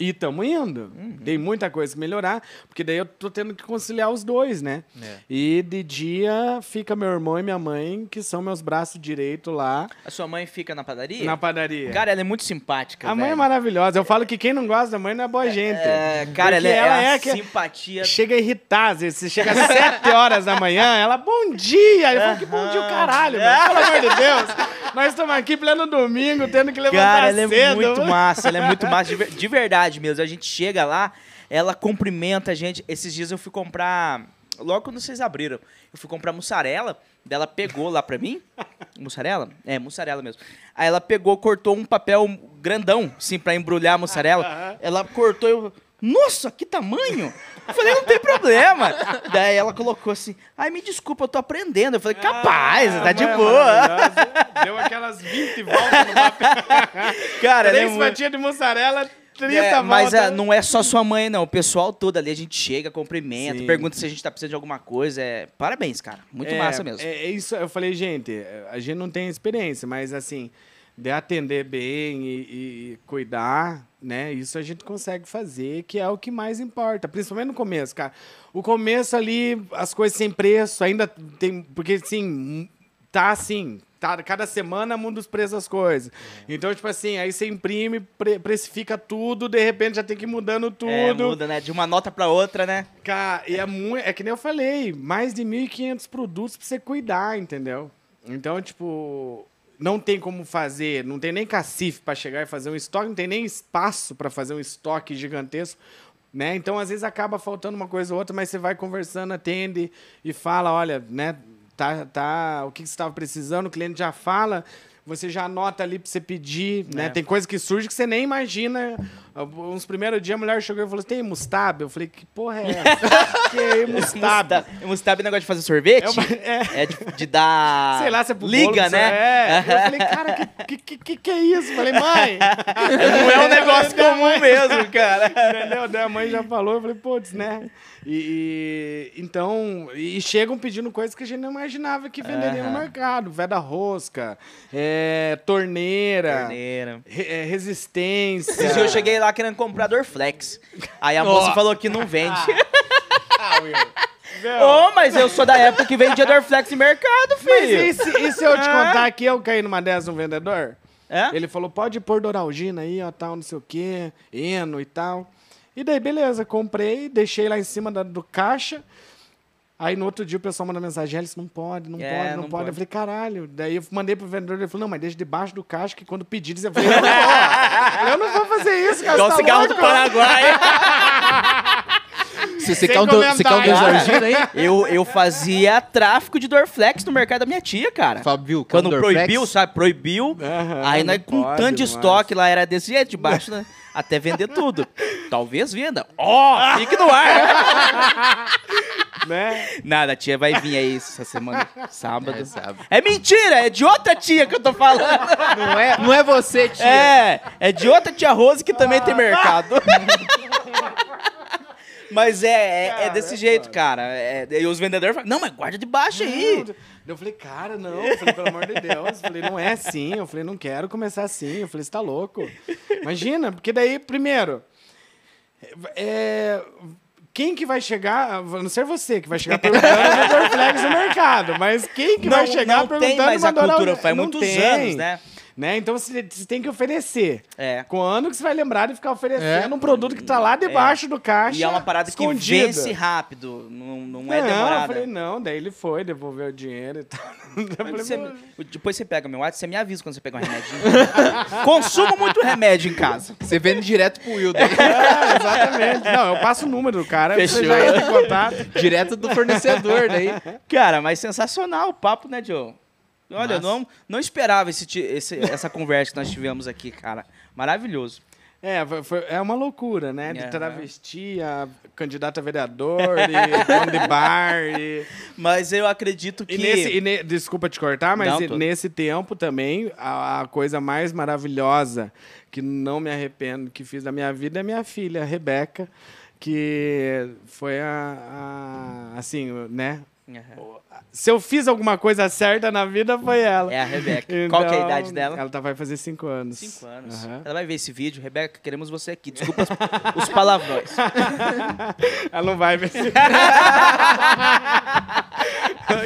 E estamos indo. Uhum. Tem muita coisa que melhorar, porque daí eu tô tendo que conciliar os dois, né? É. E de dia fica meu irmão e minha mãe, que são meus braços direitos lá. A sua mãe fica na padaria? Na padaria. Cara, ela é muito simpática. A velho. mãe é maravilhosa. Eu falo que quem não gosta da mãe não é boa é, gente. É, cara, ela, é, ela é, que simpatia. Chega a irritar, às vezes. Você chega às 7 horas da manhã, ela, bom dia! Eu falo, que bom dia o caralho, meu. Pelo amor de Deus. Nós estamos aqui pleno domingo, tendo que levantar cara, ela é cedo. é muito massa, ela é muito massa. De verdade mesmo. A gente chega lá, ela cumprimenta a gente. Esses dias eu fui comprar. Logo quando vocês abriram, eu fui comprar mussarela. Dela pegou lá pra mim. mussarela? É, mussarela mesmo. Aí ela pegou, cortou um papel grandão, assim, pra embrulhar a mussarela. ela cortou eu. Nossa, que tamanho! Eu falei, não tem problema. Daí ela colocou assim, ai, me desculpa, eu tô aprendendo. Eu falei, capaz, ah, tá de boa. Deu aquelas 20 voltas no papel. Cara, Três é fatias de mussarela, 30 é, Mas é, não é só sua mãe, não. O pessoal todo ali, a gente chega, cumprimenta, Sim. pergunta se a gente tá precisando de alguma coisa. É... Parabéns, cara. Muito é, massa mesmo. É, é, isso, eu falei, gente, a gente não tem experiência, mas assim, de atender bem e, e, cuidar, né? Isso a gente consegue fazer, que é o que mais importa, principalmente no começo, cara. O começo ali, as coisas sem preço, ainda tem. Porque, assim, tá assim, Tá, cada semana muda os preços das coisas. É. Então, tipo assim, aí você imprime, pre precifica tudo, de repente já tem que ir mudando tudo. É, muda, né? De uma nota para outra, né? Cara, e é muito. É que nem eu falei, mais de 1.500 produtos pra você cuidar, entendeu? Então, tipo. Não tem como fazer, não tem nem cacife para chegar e fazer um estoque, não tem nem espaço para fazer um estoque gigantesco. Né? Então, às vezes, acaba faltando uma coisa ou outra, mas você vai conversando, atende e fala, olha, né? Tá, tá, o que você estava precisando, o cliente já fala, você já anota ali pra você pedir, né? É. Tem coisa que surge que você nem imagina. Uns primeiros dias a mulher chegou e falou: tem mustab? Eu falei, que porra é essa? que é? Mustab é negócio de fazer sorvete? É uma- é. É de, de dar. Sei lá, você é Liga, né? É. Eu falei, cara, que, que, que, que é isso? Eu falei, mãe. Não é um negócio comum mesmo, cara. Entendeu? Daí a mãe já falou, eu falei, putz, né? E, e- então, e chegam pedindo coisas que a gente não imaginava que venderia no Aham. mercado. Veda rosca, é, torneira, Torneira. re- é, resistência. Dias eu cheguei lá querendo comprar Dorflex. Aí a moça falou que não vende. Ah, Will. Meu, Ô, mas eu sou da época que vendia Dorflex em mercado, Mas filho. e se, e se eu te contar que eu caí numa dessas no vendedor? É? Ele falou, pode pôr Doralgina aí, ó, tal, não sei o quê, Eno e tal. E daí, beleza, comprei, deixei lá em cima da- do caixa. Aí no outro dia o pessoal manda mensagem, Alice, não pode, não É, pode, não, não pode. pode. Eu falei, caralho. Daí eu mandei pro vendedor, ele falou, não, mas deixa debaixo do caixa, que quando pedir, eu falei, eu não vou, fazer isso, cara. Igual você tá cigarro do louco? Paraguai. Você, você quer um, do- você quer um. Dorflex aí? Eu, eu fazia tráfico de Dorflex no mercado da minha tia, cara. Um Quando proibiu, sabe? Proibiu. Aham, aí nós com pode tanto de estoque lá era desse jeito, debaixo, né? Até vender tudo. Talvez venda. Ó, fique no ar. Né? Nada, a tia vai vir aí essa semana, sábado. É, sábado. É mentira, é de outra tia que eu tô falando. Não é, não é você, tia. É, é de outra tia Rose que também tem mercado. Mas é, é, é desse jeito, cara. É, e os vendedores falam, não, mas guarda debaixo aí. Não. Eu falei, cara, não. Eu falei, pelo amor de Deus. Eu falei, não é assim. Eu falei, não quero começar assim. Eu falei, você tá louco. Imagina, porque daí, primeiro, é, quem que vai chegar, a não ser você que vai chegar perguntando o Dorflex no mercado, mas quem que vai chegar não perguntando tem mais a cultura, faz Não muitos tem. anos, né? Né? Então você, você tem que oferecer. É. Quando que você vai lembrar de ficar oferecendo É. um produto que tá lá debaixo do caixa? E é uma parada escondida. que vence rápido, não, não é Não, eu demorada. falei, não, daí ele foi, devolveu o dinheiro e tal. Eu falei, você- "Pô, depois você pega meu WhatsApp, você me avisa quando você pegar um remedinho. Consumo muito remédio em casa. Você vende direto pro Wilder. É, exatamente. Não, eu passo o número do cara, Fechou. você já entra em contato. direto do fornecedor, daí. Cara, mas sensacional o papo, né, Joe? Olha, eu Massa. não, não esperava esse, esse- essa conversa que nós tivemos aqui, cara. Maravilhoso. É, foi- é uma loucura, né? De Aham. travesti, a candidata a vereador, e dono de bar. E, Mas eu acredito que. e nesse, e ne- desculpa te cortar, mas Não, tô- nesse tempo também, a, a coisa mais maravilhosa que não me arrependo que fiz da minha vida é minha filha, a Rebeca, que foi a, a- assim, né? Aham. Se eu fiz alguma coisa certa na vida, foi ela. É a Rebeca. Qual que é a Então, idade dela? Ela tá, vai fazer cinco anos. Cinco anos. Aham. Ela vai ver esse vídeo. Rebeca, queremos você aqui. Desculpa os, os palavrões. Ela não vai ver. esse-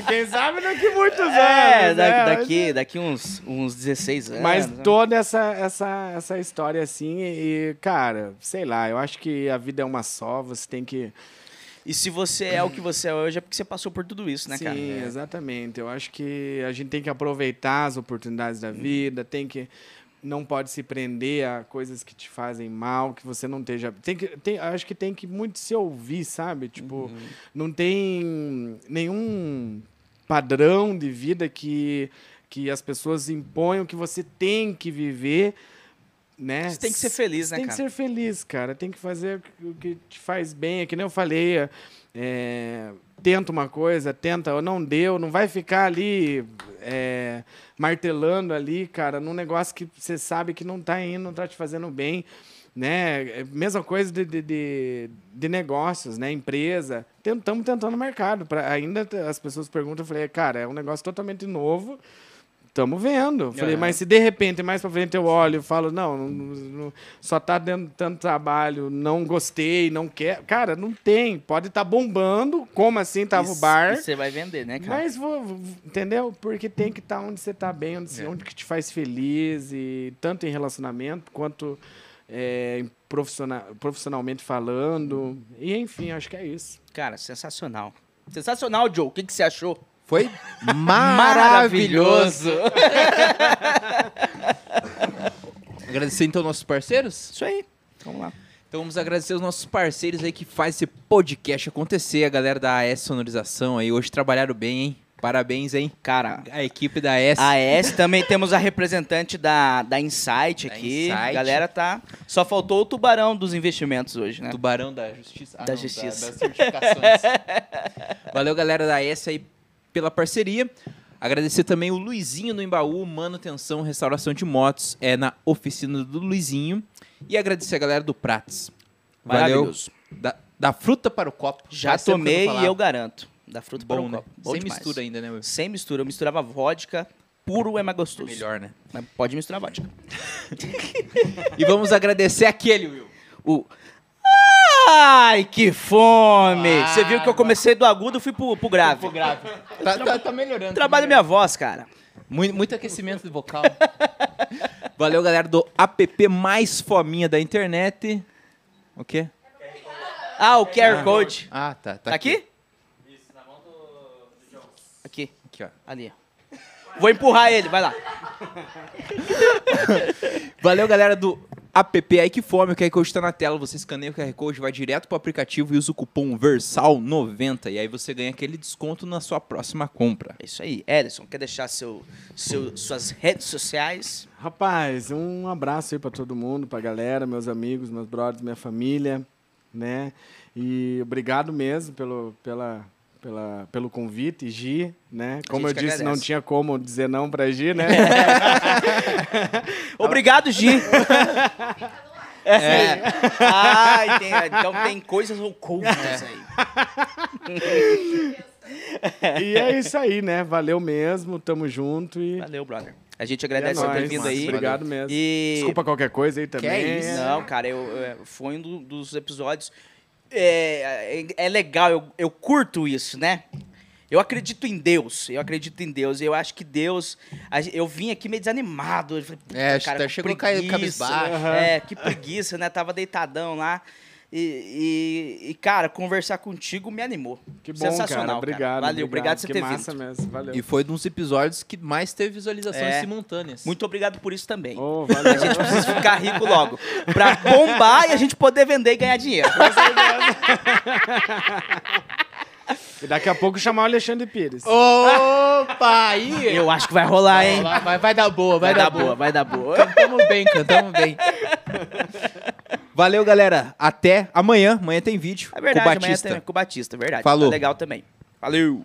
Quem sabe daqui muitos anos. É, né? daqui, daqui, daqui uns, uns 16 anos. Mas né? toda essa, essa, essa história assim, e, cara, sei lá, eu acho que a vida é uma só, você tem que. E se você é o que você é hoje, é porque você passou por tudo isso, né, Sim, cara? É. exatamente. Eu acho que a gente tem que aproveitar as oportunidades da vida, tem que. Não pode se prender a coisas que te fazem mal, que você não esteja. Tem que, tem, acho que tem que muito se ouvir, sabe? Tipo, Uhum. não tem nenhum padrão de vida que, que as pessoas imponham que você tem que viver. Né? Você tem que ser feliz, né, Tem cara? que ser feliz, cara. Tem que fazer o que te faz bem. É que nem eu falei. é, tenta uma coisa, tenta, ou não deu, não vai ficar ali é, martelando ali, cara, num negócio que você sabe que não tá indo, não tá te fazendo bem. Né? É Mesma coisa de, de, de, de negócios, né? Empresa. Estamos tentando no mercado. Pra, ainda as pessoas perguntam, eu falei, cara, é um negócio totalmente novo. Estamos vendo. Falei, Aham. mas se de repente mais pra frente eu olho e falo, não, não- não- só tá dando tanto trabalho, não gostei, não quer. Cara, não tem. Pode estar bombando, como assim tava o E- bar. E você vai vender, né, cara? Mas, vou, vou- entendeu? Porque tem que estar onde você tá bem, onde, você- onde que te faz feliz, e tanto em relacionamento quanto é, profissional, profissionalmente falando. E enfim, acho que é isso. Cara, sensacional. Sensacional, Joe. O que, que você achou? Foi maravilhoso. Agradecer então nossos parceiros. Isso aí. Vamos lá. Então vamos agradecer os nossos parceiros aí que faz esse podcast acontecer, a galera da AS Sonorização aí. Hoje trabalharam bem, hein? Parabéns, hein? Cara, A equipe da S. a S também temos a representante da, da Insight Da aqui. Insight. Galera tá. Só faltou o tubarão dos investimentos hoje, né? Tubarão da Justiça. Ah, Da não, Justiça. das certificações. Valeu, galera da S aí pela parceria. Agradecer também o Luizinho no Embaú, manutenção, restauração de motos, é na oficina do Luizinho. E agradecer a galera do Prates. Valeu. Da, da fruta para o copo. Já tomei e eu garanto. Da fruta para Bom, o né? copo. Bom Sem demais. mistura ainda, né? Will? Sem mistura. Eu misturava vodka, puro é mais gostoso. Melhor, né? Mas pode misturar vodka. E vamos agradecer aquele, Will. O. Ai, que fome! Ah, Você viu que eu comecei do agudo e fui pro, pro grave. grave. Tá, tá, tá melhorando. Trabalho minha voz, cara. Muito, muito aquecimento do vocal. Valeu, galera do app mais fominha da internet. O quê? Ah, o QR Code. Ah, tá. Tá, Tá aqui? Aqui, Aqui, ó. ali. ó. Vou empurrar ele, vai lá. Valeu, galera do app aí que fome. O QR Code tá na tela. Você escaneia o QR Code, vai direto pro aplicativo e usa o cupom VERSAL90. E aí você ganha aquele desconto na sua próxima compra. É isso aí. Ellison, quer deixar seu, seu, suas redes sociais? Rapaz, um abraço aí pra todo mundo, pra galera, meus amigos, meus brothers, minha família, né? E obrigado mesmo pelo, pela, pela, pelo convite, Gi, né? Como eu que disse, não agradece. tinha como dizer não pra Gi, né? Obrigado, Gi. É. Ah, tem- então tem coisas ocultas aí. e é isso aí, né? Valeu mesmo, tamo junto e... Valeu, brother. A gente é agradece por ter vindo aí. Obrigado mesmo. E... Desculpa qualquer coisa aí também. é isso? Não, cara, eu, é, foi um do- dos episódios. É, é, é legal, eu, eu curto isso, né? Eu acredito em Deus, eu acredito em Deus. Eu acho que Deus. Eu vim aqui meio desanimado. Eu falei, É, cara, chegou a cair preguiça. cabisbaixo. É, que preguiça, né? Tava deitadão lá. E, e- e, cara, conversar contigo me animou. Que bom, Sensacional. cara. Obrigado. Valeu, obrigado por você ter massa vindo. mesmo. Valeu. E foi um dos episódios que mais teve visualizações É. simultâneas. Muito obrigado por isso também. Oh, valeu. A gente precisa ficar rico logo. Pra bombar e a gente poder vender e ganhar dinheiro. E daqui a pouco chamar o Alexandre Pires. Opa, aí! Eu acho que vai rolar, hein? Vai, vai dar boa, vai, Vai, dar, dar boa, vai dar boa. Cantamos bem, cantamos bem. Valeu, galera. Até amanhã. Amanhã tem vídeo É verdade, com o amanhã Batista. tem com o Batista, é verdade. Falou. Tá legal também. Valeu!